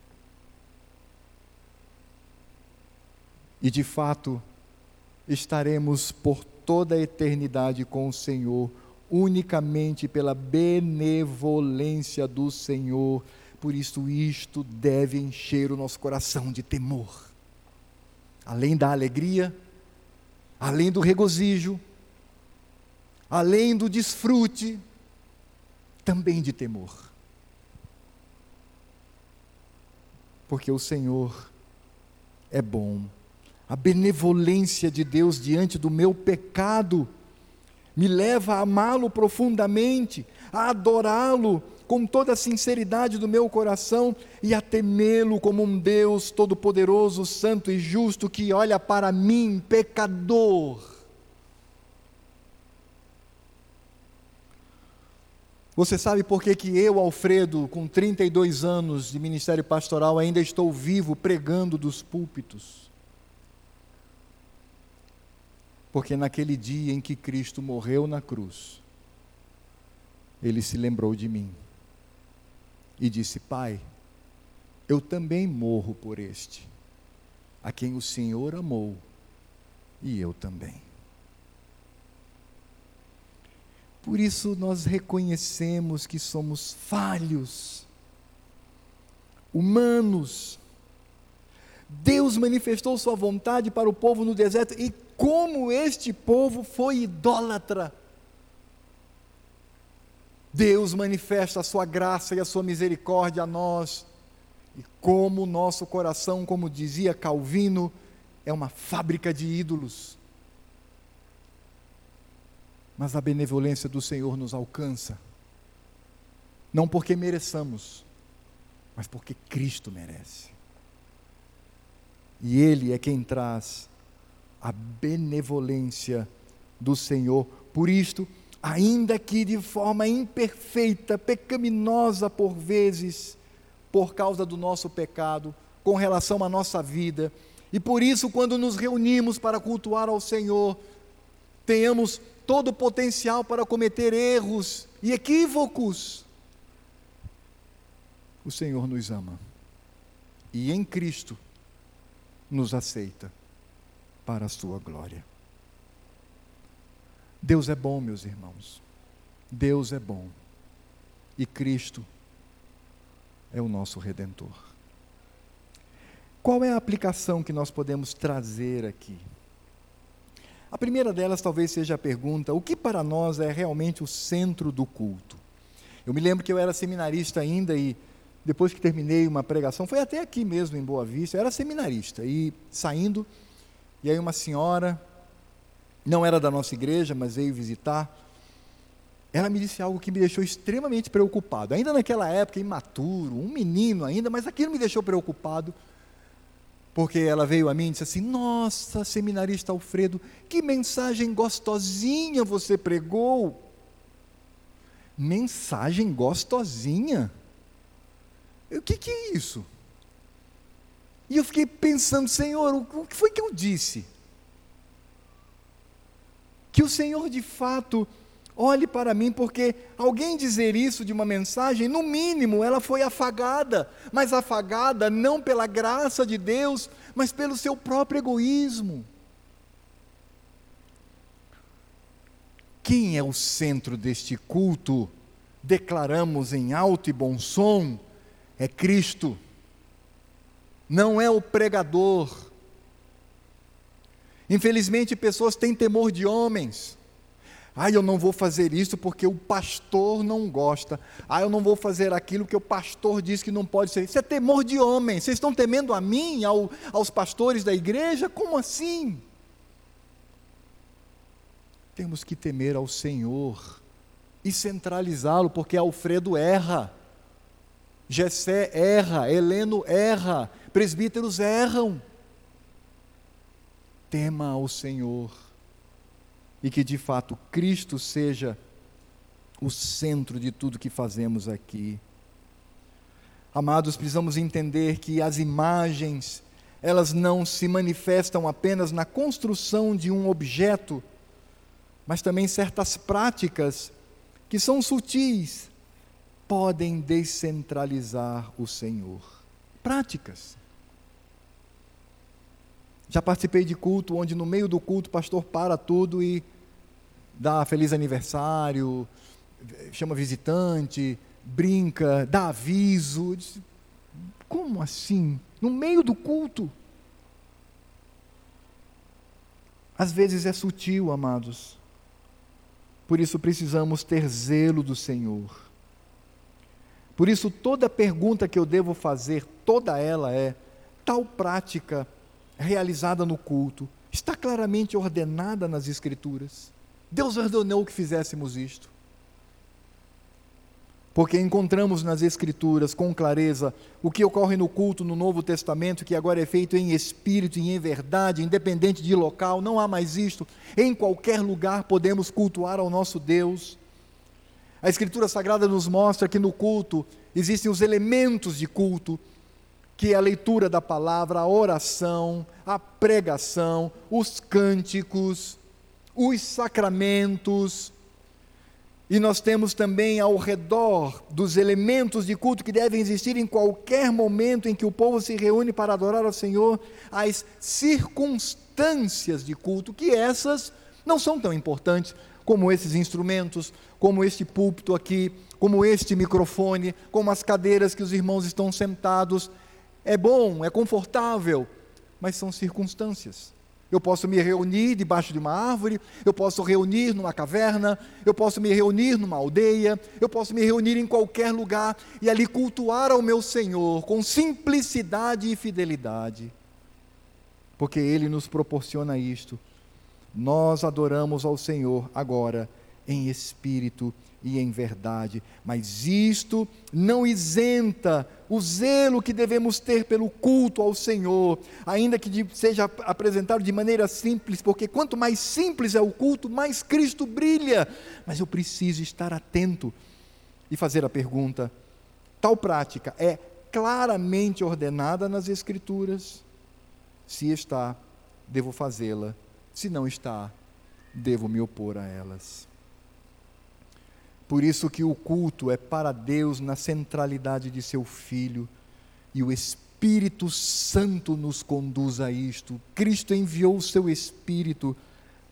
E de fato, estaremos por toda a eternidade com o Senhor, unicamente pela benevolência do Senhor. Por isso, isto deve encher o nosso coração de temor. Além da alegria, além do regozijo, além do desfrute, também de temor. Porque o Senhor é bom a benevolência de Deus diante do meu pecado me leva a amá-lo profundamente, a adorá-lo com toda a sinceridade do meu coração e a temê-lo como um Deus todo-poderoso, santo e justo que olha para mim, pecador. Você sabe por que, que eu, Alfredo, com 32 anos de ministério pastoral, ainda estou vivo pregando dos púlpitos? Porque naquele dia em que Cristo morreu na cruz, ele se lembrou de mim e disse: Pai, eu também morro por este, a quem o Senhor amou, e eu também. Por isso nós reconhecemos que somos falhos, humanos. Deus manifestou Sua vontade para o povo no deserto e como este povo foi idólatra. Deus manifesta a sua graça e a sua misericórdia a nós, e como o nosso coração, como dizia Calvino, é uma fábrica de ídolos. Mas a benevolência do Senhor nos alcança, não porque mereçamos, mas porque Cristo merece. E Ele é quem traz a benevolência do Senhor. Por isto, ainda que de forma imperfeita, pecaminosa por vezes, por causa do nosso pecado, com relação à nossa vida, e por isso, quando nos reunimos para cultuar ao Senhor, tenhamos todo o potencial para cometer erros e equívocos. O Senhor nos ama e em Cristo nos aceita para a sua glória. Deus é bom, meus irmãos. Deus é bom. E Cristo é o nosso redentor. Qual é a aplicação que nós podemos trazer aqui? A primeira delas talvez seja a pergunta: o que para nós é realmente o centro do culto? Eu me lembro que eu era seminarista ainda e depois que terminei uma pregação, foi até aqui mesmo em Boa Vista, eu era seminarista e saindo e aí uma senhora, não era da nossa igreja, mas veio visitar. Ela me disse algo que me deixou extremamente preocupado. Ainda naquela época, imaturo, um menino ainda, mas aquilo me deixou preocupado. Porque ela veio a mim e disse assim: Nossa, seminarista Alfredo, que mensagem gostosinha você pregou. Mensagem gostosinha? O que, que é isso? E eu fiquei pensando, Senhor, o que foi que eu disse? Que o Senhor de fato olhe para mim, porque alguém dizer isso de uma mensagem, no mínimo ela foi afagada, mas afagada não pela graça de Deus, mas pelo seu próprio egoísmo. Quem é o centro deste culto? Declaramos em alto e bom som: é Cristo não é o pregador. Infelizmente, pessoas têm temor de homens. Ah, eu não vou fazer isso porque o pastor não gosta. Ah, eu não vou fazer aquilo que o pastor diz que não pode ser. Isso é temor de homem. Vocês estão temendo a mim, ao, aos pastores da igreja? Como assim? Temos que temer ao Senhor e centralizá-lo, porque Alfredo erra, Jessé erra, Heleno erra, presbíteros erram. Tema ao Senhor e que de fato Cristo seja o centro de tudo que fazemos aqui. Amados, precisamos entender que as imagens, elas não se manifestam apenas na construção de um objeto, mas também certas práticas que são sutis podem descentralizar o Senhor. Práticas. Já participei de culto onde no meio do culto o pastor para tudo e dá feliz aniversário, chama visitante, brinca, dá aviso. Como assim? No meio do culto? Às vezes é sutil, amados. Por isso precisamos ter zelo do Senhor. Por isso, toda pergunta que eu devo fazer, toda ela é: tal prática realizada no culto está claramente ordenada nas Escrituras? Deus ordenou que fizéssemos isto. Porque encontramos nas Escrituras com clareza o que ocorre no culto no Novo Testamento, que agora é feito em espírito e em verdade, independente de local, não há mais isto. Em qualquer lugar podemos cultuar ao nosso Deus. A Escritura Sagrada nos mostra que no culto existem os elementos de culto, que é a leitura da palavra, a oração, a pregação, os cânticos, os sacramentos, e nós temos também ao redor dos elementos de culto que devem existir em qualquer momento em que o povo se reúne para adorar ao Senhor, as circunstâncias de culto, que essas não são tão importantes como esses instrumentos, como este púlpito aqui, como este microfone, como as cadeiras que os irmãos estão sentados. É bom, é confortável, mas são circunstâncias. Eu posso me reunir debaixo de uma árvore, eu posso reunir numa caverna, eu posso me reunir numa aldeia, eu posso me reunir em qualquer lugar e ali cultuar ao meu Senhor com simplicidade e fidelidade. Porque Ele nos proporciona isto. Nós adoramos ao Senhor agora em espírito e em verdade. Mas isto não isenta o zelo que devemos ter pelo culto ao Senhor, ainda que seja apresentado de maneira simples, porque quanto mais simples é o culto, mais Cristo brilha. Mas eu preciso estar atento e fazer a pergunta: tal prática é claramente ordenada nas Escrituras? Se está, devo fazê-la. Se não está, devo me opor a elas. Por isso que o culto é para Deus na centralidade de seu filho e o Espírito Santo nos conduz a isto. Cristo enviou o seu Espírito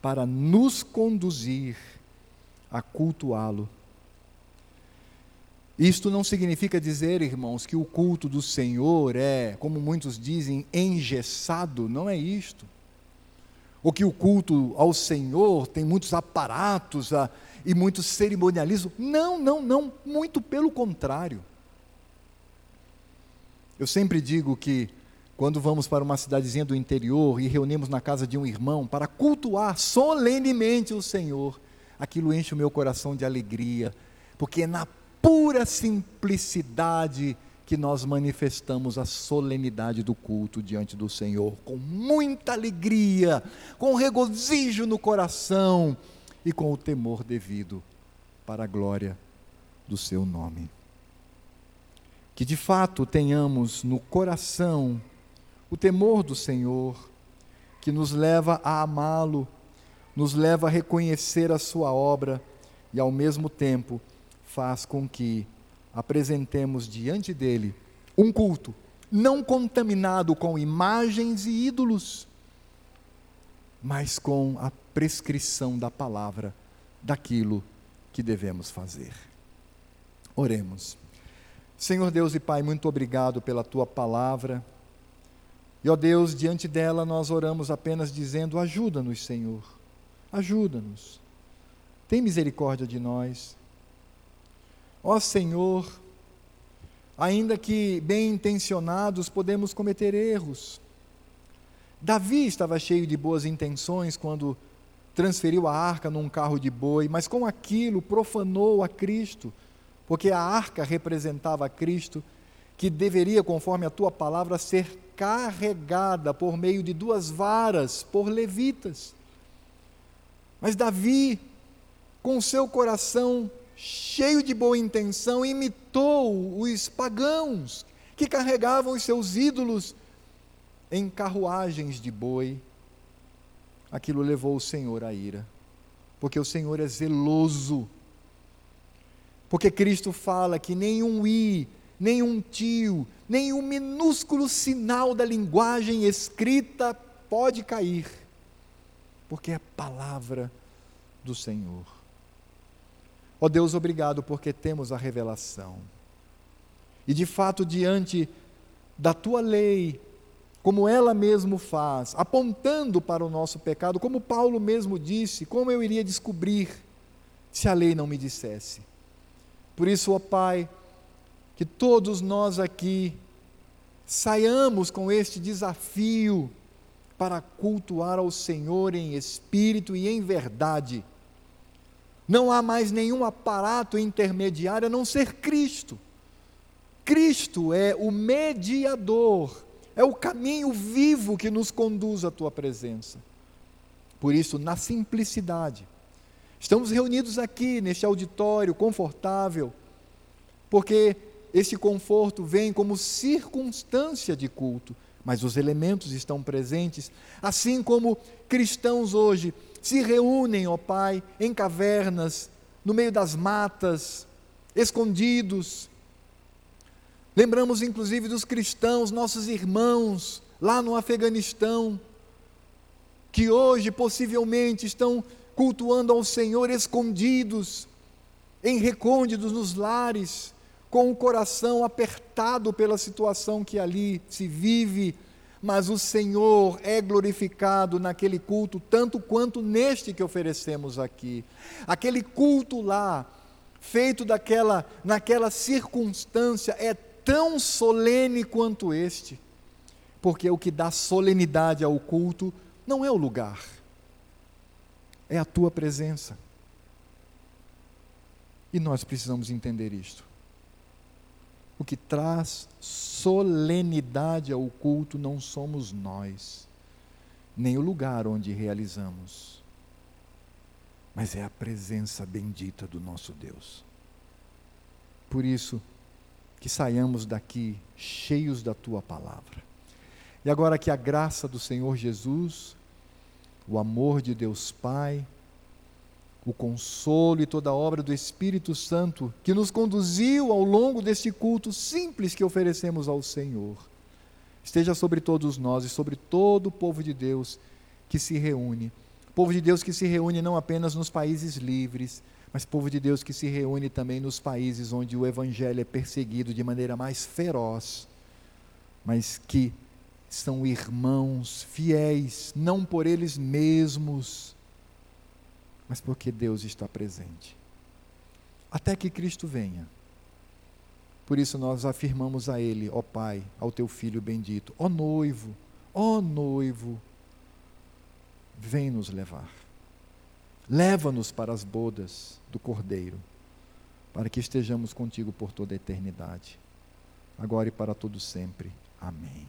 para nos conduzir a cultuá-lo. Isto não significa dizer, irmãos, que o culto do Senhor é, como muitos dizem, engessado, não é isto. Ou que o culto ao Senhor tem muitos aparatos, a, e muito cerimonialismo. Não, não, não, muito pelo contrário. Eu sempre digo que quando vamos para uma cidadezinha do interior e reunimos na casa de um irmão para cultuar solenemente o Senhor, aquilo enche o meu coração de alegria, porque é na pura simplicidade que nós manifestamos a solenidade do culto diante do Senhor, com muita alegria, com regozijo no coração e com o temor devido para a glória do seu nome. Que de fato tenhamos no coração o temor do Senhor, que nos leva a amá-lo, nos leva a reconhecer a sua obra e ao mesmo tempo faz com que apresentemos diante dele um culto não contaminado com imagens e ídolos, mas com a prescrição da palavra daquilo que devemos fazer. Oremos. Senhor Deus e Pai, muito obrigado pela tua palavra. E ó Deus, diante dela nós oramos apenas dizendo: ajuda-nos, Senhor, ajuda-nos. Tem misericórdia de nós. Ó Senhor, ainda que bem intencionados, podemos cometer erros. Davi estava cheio de boas intenções quando transferiu a arca num carro de boi, mas com aquilo profanou a Cristo, porque a arca representava a Cristo, que deveria, conforme a tua palavra, ser carregada por meio de duas varas por levitas. Mas Davi, com seu coração cheio de boa intenção, imitou os pagãos que carregavam os seus ídolos em carruagens de boi aquilo levou o Senhor à ira, porque o Senhor é zeloso. Porque Cristo fala que nenhum i, nenhum tio, nenhum minúsculo sinal da linguagem escrita pode cair, porque é a palavra do Senhor. Ó oh Deus, obrigado porque temos a revelação. E de fato, diante da tua lei, como ela mesmo faz, apontando para o nosso pecado, como Paulo mesmo disse, como eu iria descobrir se a lei não me dissesse? Por isso, ó Pai, que todos nós aqui saiamos com este desafio para cultuar ao Senhor em espírito e em verdade. Não há mais nenhum aparato intermediário a não ser Cristo. Cristo é o mediador é o caminho vivo que nos conduz à tua presença. Por isso, na simplicidade, estamos reunidos aqui neste auditório confortável, porque esse conforto vem como circunstância de culto, mas os elementos estão presentes, assim como cristãos hoje se reúnem, ó Pai, em cavernas, no meio das matas, escondidos, Lembramos inclusive dos cristãos, nossos irmãos, lá no Afeganistão, que hoje possivelmente estão cultuando ao Senhor escondidos, em recônditos nos lares, com o coração apertado pela situação que ali se vive, mas o Senhor é glorificado naquele culto, tanto quanto neste que oferecemos aqui. Aquele culto lá, feito daquela, naquela circunstância, é tão solene quanto este, porque o que dá solenidade ao culto não é o lugar, é a tua presença. E nós precisamos entender isto. O que traz solenidade ao culto não somos nós, nem o lugar onde realizamos, mas é a presença bendita do nosso Deus. Por isso, que saiamos daqui cheios da tua palavra. E agora que a graça do Senhor Jesus, o amor de Deus Pai, o consolo e toda a obra do Espírito Santo que nos conduziu ao longo deste culto simples que oferecemos ao Senhor, esteja sobre todos nós e sobre todo o povo de Deus que se reúne. Povo de Deus que se reúne não apenas nos países livres, mas povo de Deus que se reúne também nos países onde o evangelho é perseguido de maneira mais feroz, mas que são irmãos fiéis, não por eles mesmos, mas porque Deus está presente. Até que Cristo venha. Por isso nós afirmamos a Ele, ó Pai, ao Teu Filho bendito, ó noivo, ó noivo, vem nos levar. Leva-nos para as bodas do Cordeiro, para que estejamos contigo por toda a eternidade, agora e para todo sempre. Amém.